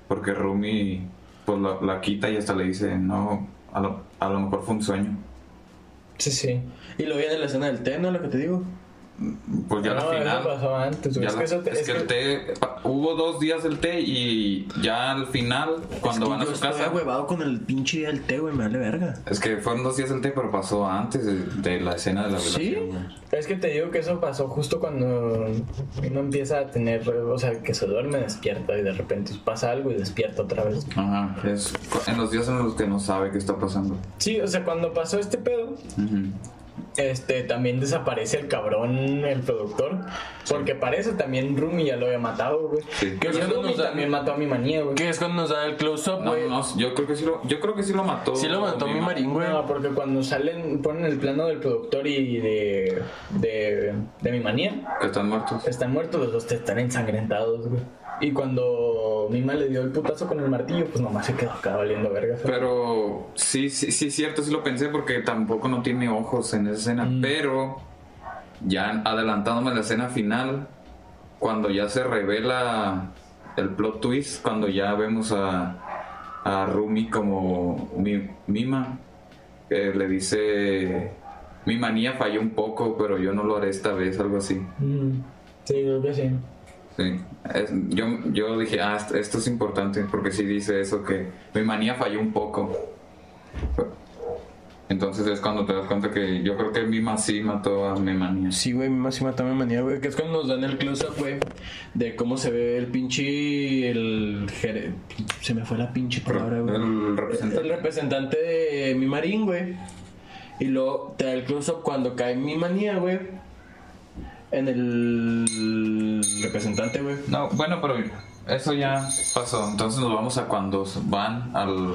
porque Rumi pues la, la quita y hasta le dice, no, a lo, a lo mejor fue un sueño. Sí, sí. Y lo vi en la escena del té, ¿no? Lo que te digo. Pues ya no, al final. eso pasó antes, ya Es la- que eso te- es es que el té, pa- hubo dos días del té y ya al final, cuando Es que van a yo su estoy casa, ahuevado con el pinche día del té, güey. Me vale verga. es que fueron dos días del té, pero pasó antes de, de la escena de la ¿Sí? violación. güey. Es que te digo que eso pasó justo cuando uno empieza a tener, o sea, que se duerme, despierta y de repente pasa algo y despierta otra vez. Ajá, es en los días en los que no sabe qué está pasando. Sí, o sea, cuando pasó este pedo, Ujú. Este, también desaparece el cabrón, el productor, porque parece también Rumi ya lo había matado, güey. Sí. Que Que es cuando Rumi nos dan- también mató a mi manía, güey. Que es cuando nos da el close-up, No, güey. no, no, yo creo que sí lo, yo creo que sí lo mató. Sí lo mató mi marín, güey. No, porque cuando salen, ponen el plano del productor y de, de, de mi manía, Que están muertos. están muertos, los dos están ensangrentados, güey. Y cuando Mima le dio el putazo con el martillo, pues nomás se quedó acá valiendo verga. Pero sí, sí, sí, es cierto, sí lo pensé porque tampoco no tiene ojos en esa escena. Mm. Pero ya adelantándome a la escena final, cuando ya se revela el plot twist, cuando ya vemos a, a Rumi como mi, Mima, eh, le dice: Mi manía falló un poco, pero yo no lo haré esta vez, algo así. Mm, Sí, creo que sí. Sí, es- yo, yo dije, ah, esto, es importante porque sí dice eso, que mi manía falló un poco. Entonces es cuando te das cuenta que yo creo que Mima sí mató a mi manía. Sí, güey, mi más mata mi manía, güey. Que es cuando nos dan el close-up, güey. De cómo se ve el pinche. El. Se me fue la pinche palabra, güey. El El representante. representante de mi marín, güey. Y luego te da el close-up cuando cae mi manía, güey. En el representante, güey. No, bueno, pero eso ya pasó. Entonces nos vamos a cuando van al,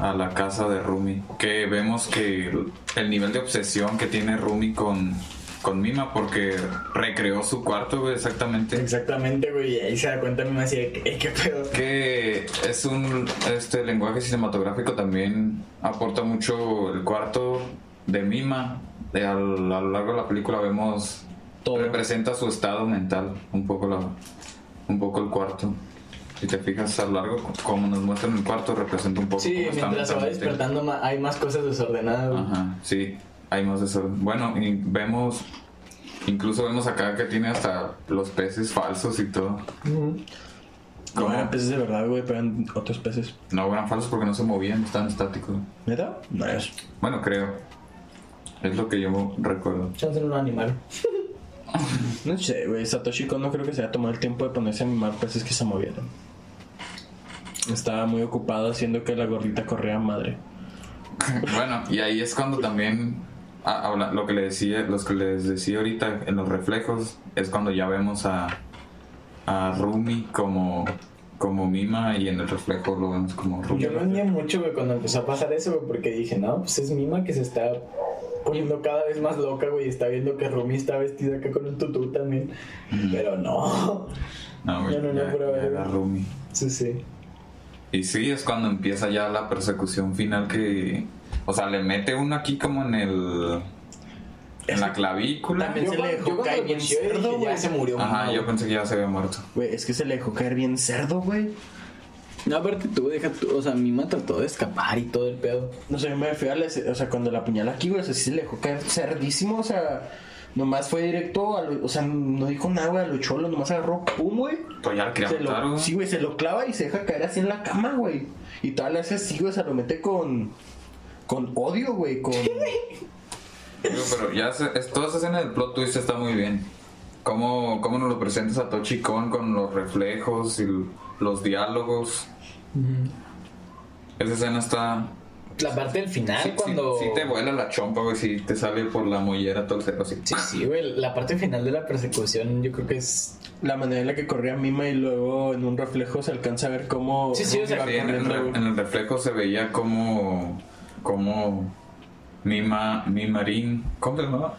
a la casa de Rumi. Que vemos que el, el nivel de obsesión que tiene Rumi con, con Mima porque recreó su cuarto, güey, exactamente. Exactamente, güey. Y ahí se da cuenta Mima así de que, "Eh, qué pedo. que es un este lenguaje cinematográfico también aporta mucho el cuarto de Mima De a lo largo de la película vemos Todo. representa su estado mental un poco la un poco el cuarto si te fijas a lo largo como nos muestran el cuarto representa un poco Sí, mientras se va despertando hay más cosas desordenadas. Ajá, sí, hay más desorden. Bueno, y vemos, incluso vemos acá que tiene hasta los peces falsos y todo. Ujú. No ¿Cómo? eran peces de verdad, güey, pero eran otros peces. No eran falsos porque no se movían, estaban estáticos. ¿Neta? No es. Bueno, creo. Es lo que yo recuerdo. Chance en un animal. No sé, güey. Satoshi Kon no creo que se haya tomado el tiempo de ponerse a animar peces que se movieran. Estaba muy ocupado haciendo que la gordita corriera madre. bueno, y ahí es cuando también ah, habla- lo que le decía, los que les decía ahorita en los reflejos es cuando ya vemos a a Rumi como como Mima y en el reflejo lo vemos como Rumi. Yo no mucho, güey, cuando empezó a pasar eso, güey, porque dije, no, pues es Mima que se está poniendo cada vez más loca, güey, y está viendo que Rumi está vestida acá con un tutú también. Pero no. No, güey, No, no, no, ya- ya era Rumi. Sí, sí. Y sí, es cuando empieza ya la persecución final que... O sea, le mete uno aquí como en el... En la clavícula. También se le dejó caer bien cerdo, güey. Ya se murió. Ajá, yo pensé que ya se había muerto. Güey, es que se le dejó caer bien cerdo, güey. No, aparte tú, deja tú, o sea, Mima trató de escapar y todo el pedo. No sé, yo me fui a la, o sea, cuando la apuñala aquí, güey, o sea, sí se le dejó caer cerdísimo, o sea, nomás fue directo, a lo- o sea, no dijo nada, güey, a lo cholo, nomás agarró, pum, güey. Pues ya quería Se matar, lo, güey. sí, güey, se lo clava y se deja caer así en la cama, güey. Y tal le hace así, güey, se lo mete con, con odio, güey, con... Digo, pero ya se- es- toda esa escena del plot twist está muy bien. ¿Cómo, cómo nos lo presentas a Tochi Kon con los reflejos y los diálogos? Esa escena está... La parte del final, Sí, cuando. sí te vuela la chompa, güey, si te sale por la mollera todo el cerro así. Sí, sí, güey. La parte final de la persecución, yo creo que es. La manera en la que corría Mima y luego en un reflejo se alcanza a ver cómo. Sí, sí, o sea, en, el, en el reflejo se veía como... como... Mima, Mimarín... ¿Cómo se llamaba?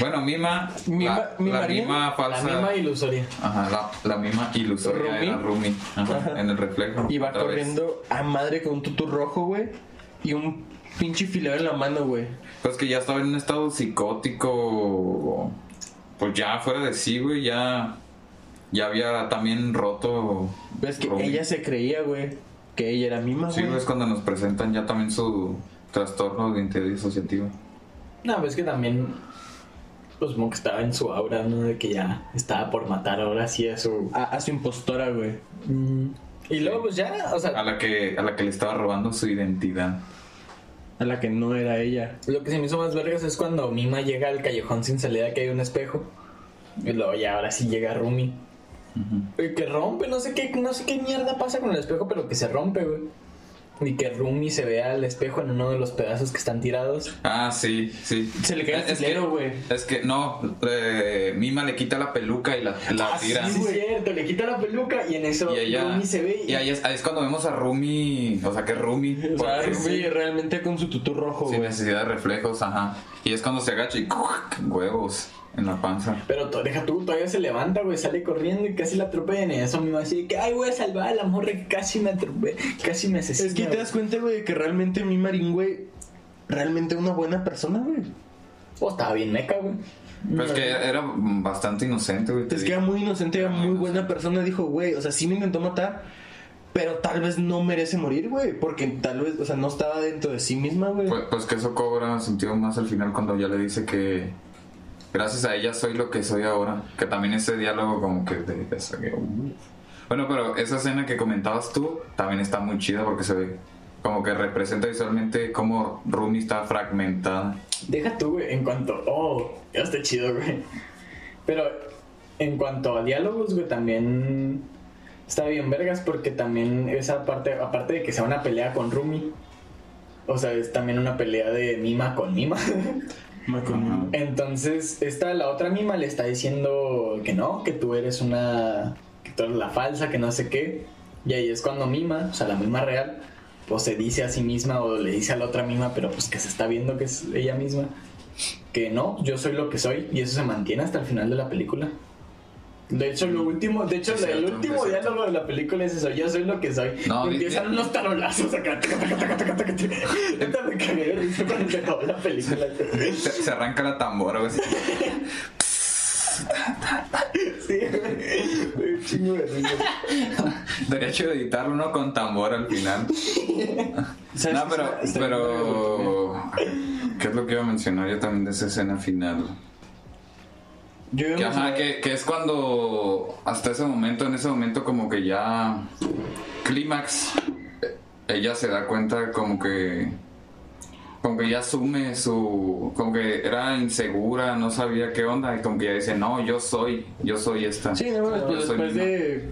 Bueno, Mima... Mima- la, la Mimarín, mima falsa... La misma ilusoria. Ajá, la, la misma ilusoria Rumi. era Rumi. Ajá, Ajá. en el reflejo. Y va otra vez. corriendo a madre con un tutú rojo, güey. Y un pinche fileo en la mano, güey. Pues que ya estaba en un estado psicótico. Pues ya fuera de sí, güey. Ya. Ya había también roto. Ves que Rumi. ella se creía, güey, que ella era Mima, Sí, güey. es cuando nos presentan ya también su trastorno de identidad disociativa. No, pues que también. Pues como que estaba en su aura, ¿no? De que ya estaba por matar ahora sí a su. a, a su impostora, güey. Y luego, pues ya, o A sea, la que, a la que le estaba robando su identidad. A la que no era ella. lo que se me hizo más vergas es cuando Mima llega al callejón sin salida que hay un espejo. Y luego ya ahora sí llega Rumi. Y que rompe, no sé qué, no sé qué mierda pasa con el espejo, pero que se rompe, güey. Y que Rumi se vea al espejo en uno de los pedazos que están tirados. Ah, sí, sí. Se le cae el güey. Es que no, eh, Mima le quita la peluca y la, la tira. Ah, Sí, sí, es cierto, le quita la peluca y en eso Y ella, Rumi se ve. y ahí es, ahí es cuando vemos a Rumi, o sea, que Rumi, O sea, Rumi realmente con su tutú rojo, sin güey. necesidad de reflejos, ajá. Y es cuando se agacha y huevos en la panza. Pero deja tú, todavía se levanta, güey, sale corriendo y casi la atropellan. Y eso mismo así que, ay, voy a salvar a la morra que casi me atropella, casi me asesina. Es que te güey". das cuenta, güey, que realmente mi marín, güey, realmente una buena persona, güey. Oh, estaba bien meca, güey. Pero es que era bastante inocente, güey. Es que era muy inocente, era muy buena persona. Dijo, güey, o sea, sí me intentó matar, pero tal vez no merece morir, güey. Porque tal vez, o sea, no estaba dentro de sí misma, güey. Pues, pues que eso cobra sentido más al final cuando ya le dice que gracias a ella soy lo que soy ahora. Que también ese diálogo como que uh. Bueno, pero esa escena que comentabas tú también está muy chida porque se ve como que representa visualmente cómo Rumi está fragmentada. Deja tú, güey, en cuanto. Oh, ya está chido, güey. Pero en cuanto a diálogos, güey, también. Está bien, vergas, porque también esa parte, aparte de que sea una pelea con Rumi, o sea, es también una pelea de Mima con Mima. Entonces, esta, la otra Mima le está diciendo que no, que tú eres una. que tú eres la falsa, que no sé qué. Y ahí es cuando Mima, o sea, la Mima real, pues se dice a sí misma o le dice a la otra Mima, pero pues que se está viendo que es ella misma, que no, yo soy lo que soy, y eso se mantiene hasta el final de la película. De hecho, lo último, de hecho, el último diálogo de la película es eso, yo soy lo que soy. No, empiezan unos tarolazos acá. Neta, me cagué de cuando se acabó la película. Se, se arranca la tambora, güey. así. Sí, güey. Un chingo de. Derecho de editarlo uno con tambor al final. ¿Sabes No, pero, pero, ¿qué es lo que iba a mencionar yo también de esa escena final? Yo Que, ajá, que, que es cuando hasta ese momento, en ese momento como que ya clímax, eh, ella se da cuenta como que como que ya asume su como que era insegura, no sabía qué onda y como que ya dice, "No, yo soy, yo soy esta." Sí, no, Yo después, soy después Mima". de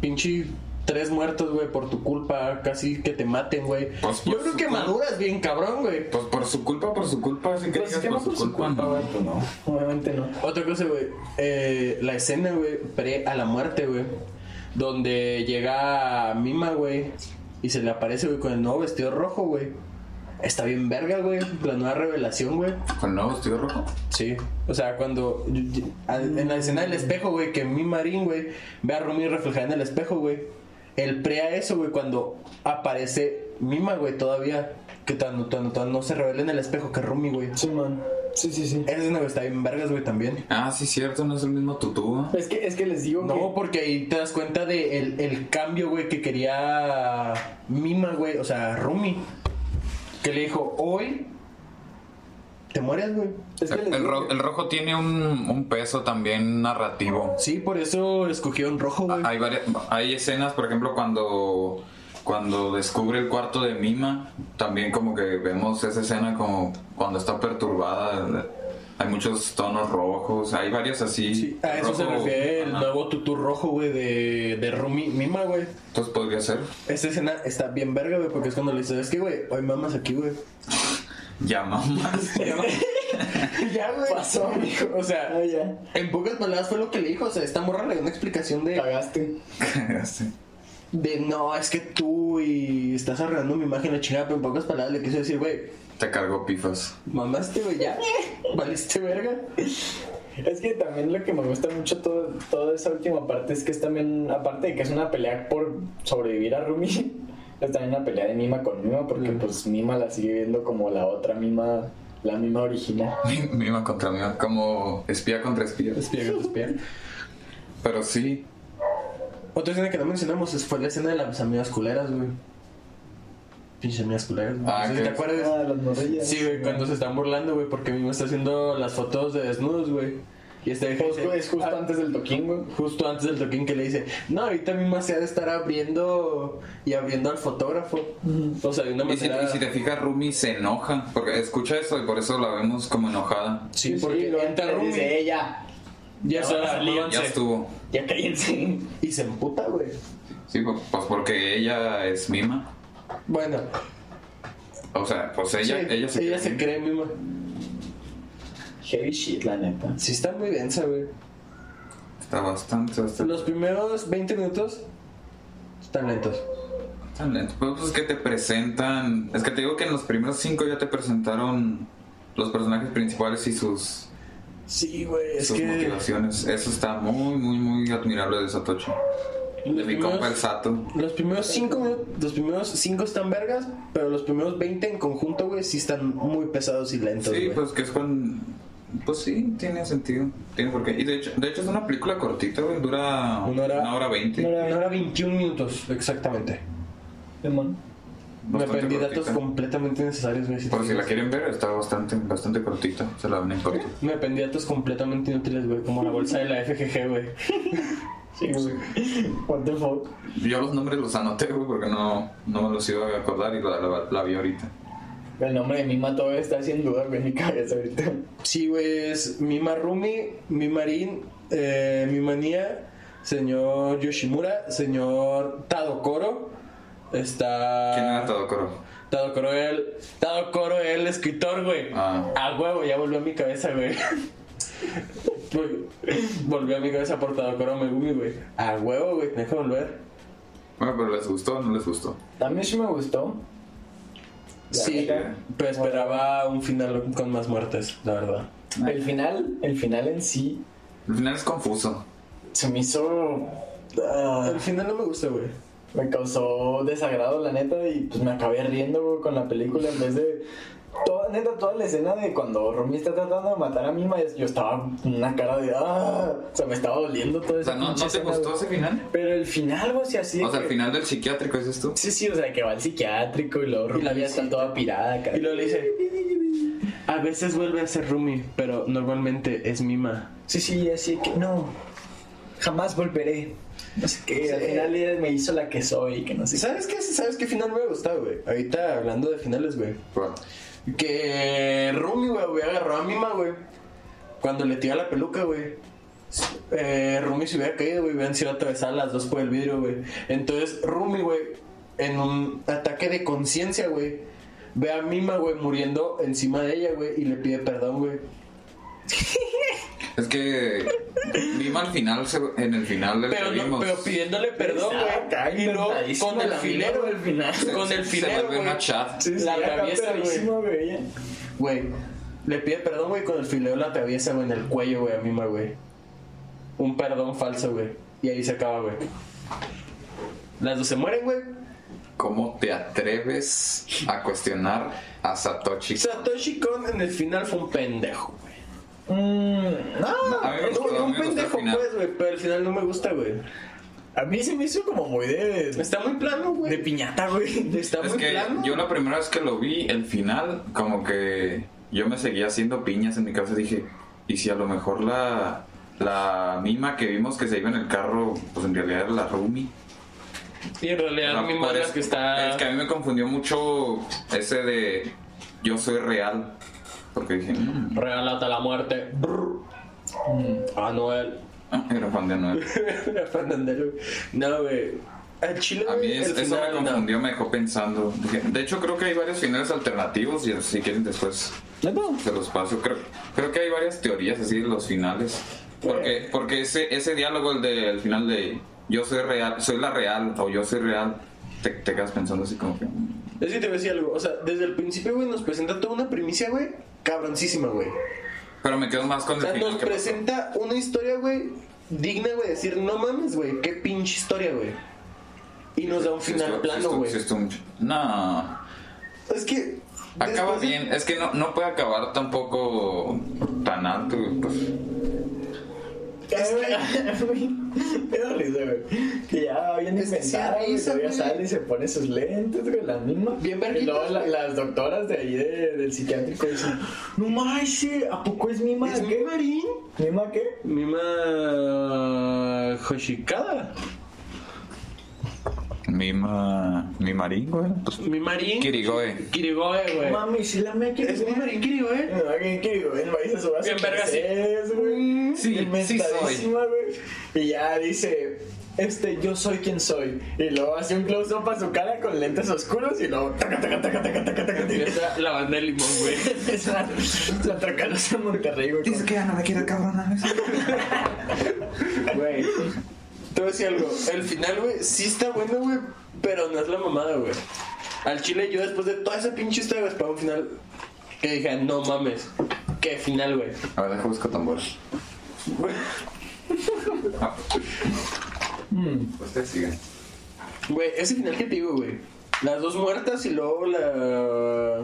pinche tres muertos, güey, por tu culpa, casi que te maten, güey. Pues, Yo por creo que culpa. maduras bien cabrón, güey. Pues por su culpa, por su culpa, así que Pues que no por su culpa, güey, no. pues no, obviamente no. Otra cosa, güey. eh, la escena, güey, pre a la muerte, güey. Donde llega Mima, güey. Y se le aparece, güey, con el nuevo vestido rojo, güey. Está bien verga, güey. La nueva revelación, güey. ¿Con el nuevo vestido rojo? Sí. O sea, cuando. En la escena del espejo, güey, que mi marín, güey, ve a Rumi reflejada en el espejo, güey. El pre a eso, güey, cuando aparece Mima, güey, todavía. Que cuando, cuando- cuando no se revela en el espejo que es Rumi, güey. Sí, man. Sí, sí, sí. Esa escena, güey, está bien vergas, güey, también. Ah, sí, cierto, no es el mismo tutú. Es que, es que les digo No, porque ahí te das cuenta de el, el cambio, güey, que quería Mima, güey, o sea, Rumi. Que le dijo, hoy te mueres, güey. Es que El, ro- el rojo tiene un, un peso también narrativo. Sí, por eso escogieron rojo, güey. Hay, varias, hay escenas, por ejemplo, cuando cuando descubre el cuarto de Mima, también como que vemos esa escena como cuando está perturbada. Hay muchos tonos rojos, hay varias así. Sí, a eso se rojo, refiere el nuevo tutú rojo, güey, de, de Rumi Mima, güey. Entonces podría ser. Esta escena está bien verga, güey, porque es cuando le dice, es que, güey, hoy mamas aquí, güey. Ya mamás. ya, güey. Pasó, amigo. O sea, Ah, ya. en pocas palabras fue lo que le dijo. O sea, esta morra le dio una explicación de, Cagaste. Sí. de no, es que tú y estás arruinando mi imagen, la chingada, pero en pocas palabras le quiso decir, güey, Te cargó pifas. mamaste, güey, ya. Valiste verga. Es que también lo que me gusta mucho todo, toda esa última parte es que es también, aparte de que es una pelea por sobrevivir a Rumi, es también una pelea de Mima con Mima, porque pues Mima la sigue viendo como la otra Mima, la Mima original. Mima contra Mima, como espía contra espía. Espía, espía. Pero sí, Otra escena que no mencionamos es- fue la escena de las amigas culeras, güey. Pinche amigas culeras, güey. Ah, no sé si que- te acuerdas. Ah, las morrillas. Sí, güey, cuando se están burlando, güey, porque mismo está haciendo las fotos de desnudos, güey. Y este es justo ah, antes del toquín, güey. justo antes del toquín que le dice, no, ahorita mismo se ha de estar abriendo y abriendo al fotógrafo. O sea, de una y si, manera... y si te fijas, Rumi se enoja, porque escucha eso y por eso la vemos como enojada. Sí, porque lo entra le Rumi, dice ella. ya se salir, Ya estuvo. Ya cállense. y se emputa, güey. Sí, pues pues porque ella es Mima. Bueno, O sea, pues ella, sí, ella se ella se cree misma. Heavy shit, la neta. Sí está muy densa, güey. Está bastante, bastante. Los primeros 20 minutos están lentos. Tan lento. Pues es que te presentan. Es que te digo que en los primeros cinco ya te presentaron los personajes principales y sus, Sí, güey, es sus que... motivaciones. Eso está muy, muy, muy admirable de Satoshi. De Los mi primeros- compa el Sato. Los primeros 5 los primeros cinco están vergas, pero los primeros 20 en conjunto, güey, sí están muy pesados y lentos, Sí, pues que es con. Pues sí, tiene sentido. Tiene por qué. Y de hecho, de hecho es una película cortita, güey. Dura Una hora- una hora veinte. Una hora- Ahora 21 minutos, exactamente. Simón. Me Bastante aprendí datos cortita. completamente necesarios, güey. Por si la quieren ver, está bastante, bastante cortita. Se la ven en corto. Me aprendí datos completamente inútiles, güey, como la bolsa de la FGG, güey. Sí, güey. What the fuck. Yo los nombres los anoté, güey, porque no, no me los iba a acordar y la, la- la vi ahorita. El nombre de Mima todavía está sin duda, en mi cabeza ahorita. Sí, güey, es mi Marumi, mi Marin, eh, mi Manía, señor Yoshimura, señor Tadokoro. Está. ¿Quién era Tadokoro? Tadokoro el. Tadokoro el escritor, güey. Ah. A huevo, ya volvió a mi cabeza, güey. Volvió a mi cabeza por Tadokoro Megumi, güey. A huevo, güey, deja volver. Bueno, pero ¿les gustó o no les gustó? A mí sí me gustó. Sí, pero esperaba un final con más muertes, la verdad. El final, el final en sí, El final es confuso. se me hizo. ah, El final no me gusta, güey. me causó desagrado, la neta, y pues me acabé riendo güey, con la película en vez de. Toda, neta, toda la escena de cuando Rumi está tratando de matar a Mima, yo estaba con una cara de. ¡Ah! O sea, me estaba doliendo todo O eso. sea, ¿no, ¿no te gustó ese final? Pero el final, güey, o sea, así. O sea, el que- final del psiquiátrico, dices tú. Sí, sí, o sea, que va al psiquiátrico y luego Rumi la ya está toda pirada acá. Y luego le dice: A veces vuelve a ser Rumi, pero normalmente es Mima. Sí, sí, así que no, jamás volveré. No sé qué, Sí. al final ella me hizo la que soy, que no sé ¿Sabes qué? ¿Sabes qué final me gusta, güey? Ahorita hablando de finales, güey. Bueno, Que Rumi, güey, güey, agarró a Mima, güey. Cuando le tira la peluca, güey. Eh, Rumi se hubiera caído, güey. Hubieran sido atravesadas las dos por el vidrio, güey. Entonces, Rumi, güey, en un ataque de conciencia, güey, ve a Mima, güey, muriendo encima de ella, güey, y le pide perdón, güey. es que Mima al final, se- en el final del Pero, que no- vimos, pero pidiéndole perdón, güey. Y luego con el la filero, al final. se- con se- el se filero, vuelve una chat. Sí, sí, La atraviesa, güey. güey, le pide perdón, güey, con el fileo la atraviesa, güey, en el cuello, güey, a Mima, güey. Un perdón falso, güey. Y ahí se acaba, güey. Las dos se mueren, güey. ¿Cómo te atreves a cuestionar a Satoshi? Satoshi Kon en el final fue un pendejo, güey. Mm, no, A un pendejo, pues, güey, pero el final no me gusta, güey. a mí se me hizo como muy de. Está muy plano, güey. de piñata, güey. Está Es muy que plano. yo la primera vez que lo vi, el final, como que yo me seguía haciendo piñas en mi casa. Dije, ¿y si a lo mejor la, la mima que vimos que se iba en el carro, pues en realidad era la Rumi? Y en realidad No, mi por madre eso- que está... Es que a mí me confundió mucho ese de yo soy real. Porque dije, "Mm, Real hasta la muerte. Brr. Anuel. era fan de Anuel. Fernandelo. No, güey. Al chile, A mí es- el eso me final, no. confundió, me dejó pensando. De hecho, creo que hay varios finales alternativos y si quieren después se los paso. Creo, creo que hay varias teorías así de los finales. Porque, porque ese, ese diálogo, el del final de yo soy real, soy la real o yo soy real, te, te quedas pensando así como que... "Mm". Es que te voy a decir algo. O sea, desde el principio, güey, nos presenta toda una primicia, güey. Cabroncísima, güey. Pero me quedo más con O el sea, final. nos que pasó. presenta una historia, güey, digna, güey, de decir, no mames, güey, qué pinche historia, güey. Y nos da un final plano, güey. No, Es que. acaba bien. Es que no, no puede acabar tampoco tan alto. Pues. Es que- Me da risa, güey. Que ya bien inventada, güey. güey. sale y se pone sus lentes, güey, la misma. Bien Y luego la- las doctoras de ahí de- del psiquiátrico dicen: No manches, ¿a poco es Mima? ¿Es qué? mi marín? ¿Mima qué? Mima. Hoshikada. Mima. Mi marín, güey. Pues, Mi marín. Kirigoe. Kirigoe, güey. Mami, si la me quiere. Es mi marín Kirigoe. No, ¿qué quiero? El maíz a su Bien verga, sí. merced, güey. Sí, Inventadísima, güey. Y ya dice, este, yo soy quien soy. Y luego hace un close-up a su cara con lentes oscuros y luego... Taca, taca, taca, taca, taca, taca, taca. Empieza la banda de limón, güey. Es la, en Monterrey, güey. Dice que ya no me quiere cabrona. Güey. Te voy a decir algo. El final, güey, sí está bueno, güey. Pero no es la mamada, güey. Al chile, yo después de toda esa pinche historia, güey, esperaba un final que dije, no mames. ¿Qué final, güey? A ver, deja buscar tambores. Ah. Ustedes sigan. Güey, ese final que te digo, güey. Las dos muertas y luego la.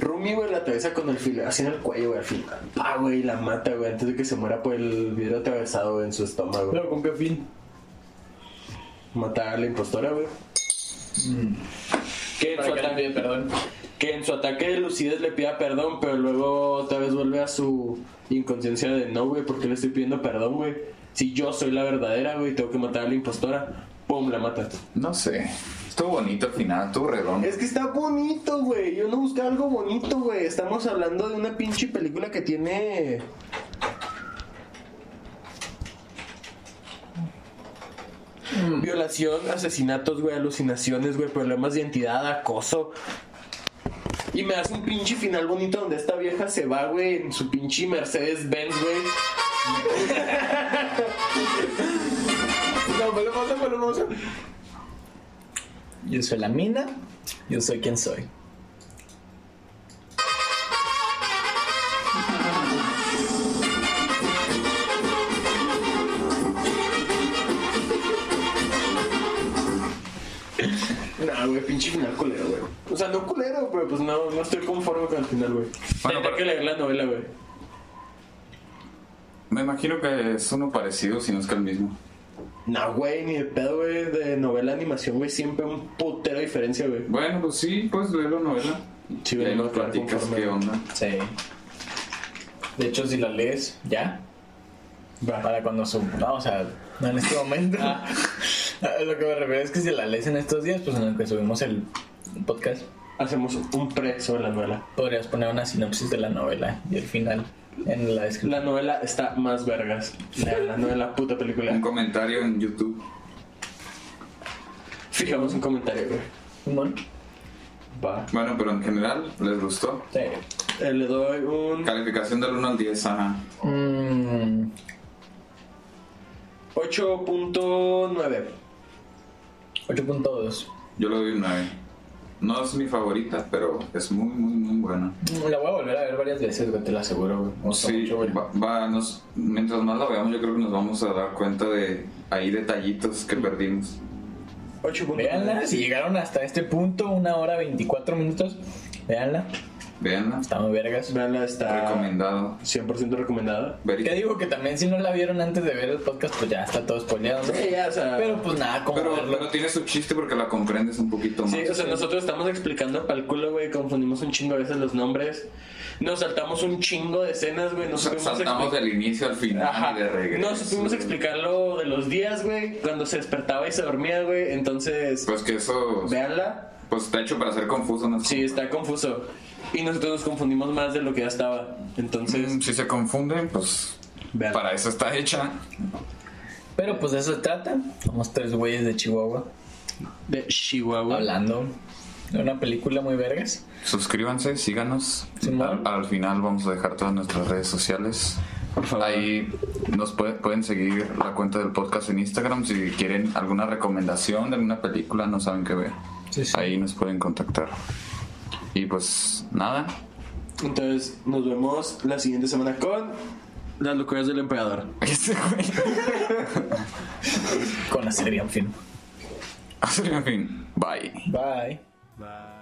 Rumi, güey, la atraviesa con el filo, así en el cuello, güey, al final. Pa, güey, la mata, güey, antes de que se muera por el vidrio atravesado güey, en su estómago. Pero con qué fin. Matar a la impostora, güey. Que en, su ataque, perdón. que en su ataque Lucides le pida perdón, pero luego otra vez vuelve a su inconsciencia de no, güey, ¿por qué le estoy pidiendo perdón, güey? Si yo soy la verdadera, güey, tengo que matar a la impostora. Pum, la mata. No sé. Estuvo bonito al final, estuvo redondo. Es que está bonito, güey. Yo no buscaba algo bonito, güey. Estamos hablando de una pinche película que tiene. Violación, asesinatos, güey, alucinaciones, güey, problemas de identidad, acoso. Y me hace un pinche final bonito donde esta vieja se va, güey, en su pinche Mercedes Benz, güey. No, pues lo vamos a, pues lo vamos a. Yo soy la mina, yo soy quien soy. Nah, güey, pinche final culero, güey. O sea, no culero, pero pues no, no estoy conforme con el final, güey. Bueno, Tendré pero- que leer la novela, güey. Me imagino que es uno parecido, si no es que el mismo. No, güey, ni de pedo, güey, de novela animación, güey, siempre un putero de diferencia, güey. Bueno, pues sí, puedes leer la novela. Sí, y ahí nos platicas qué onda. Sí. De hecho, si la lees ya, Va. para cuando sub... No, o sea, no en este momento. A Lo que me refiero es que si la lees en estos días, pues en el que subimos el podcast, Hacemos un pre sobre la novela. podrías poner una sinopsis de la novela y el final en la descripción. La novela está más vergas. La, la novela, puta película. Un comentario en YouTube. Fijamos un comentario, güey. Simón. Va. Bueno, pero en general, ¿les gustó? Sí. Eh, le doy un Calificación del 1 al 10, ajá. Mm, 8.9. 8.2. Yo le doy un 9. No es mi favorita, pero es muy, muy, muy buena. La voy a volver a ver varias veces, güey, te lo aseguro, güey. Sí, mucho, güey. va, va, nos- mientras más la veamos, yo creo que nos vamos a dar cuenta de ahí detallitos que perdimos. 8.9. Véanla, si llegaron hasta este punto, una hora 24 minutos, véanla. Veanla. Está muy vergas. Veanla, está Recomendado. 100% recomendada. Que digo que también si no la vieron antes de ver el podcast, pues ya está todo spoileado. Sí, ya, o sea. Pero pues nada, como Pero, verlo. pero tiene su chiste porque la comprendes un poquito más. Sí, o sea, nosotros estamos explicando para el culo, güey, confundimos un chingo a veces los nombres. Nos saltamos un chingo de escenas, güey. No Sa- supimos Saltamos del inicio al final Ajá. y de regreso. No supimos explicar lo de los días, güey. Cuando se despertaba y se dormía, güey. Entonces, Pues que eso. véanla. Pues está hecho para ser confuso, ¿no? Sí, está confuso. Y nosotros nos confundimos más de lo que ya estaba. Entonces, Mm, Si se confunden, pues. Veanla. Para eso está hecha. Pero pues de eso se trata. Somos tres güeyes de Chihuahua de Chihuahua. hablando de una película muy vergas. Suscríbanse, síganos. Al, al final vamos a dejar todas nuestras redes sociales. Por favor. Ahí nos puede- pueden seguir la cuenta del podcast en Instagram si quieren alguna recomendación de alguna película, no saben qué ver. Sí, sí. Ahí nos pueden contactar. Y pues nada, Entonces, nos vemos la siguiente semana con las locuras del emperador. este. Con la serie, en fin. Así, en fin, bye. Bye. Bye.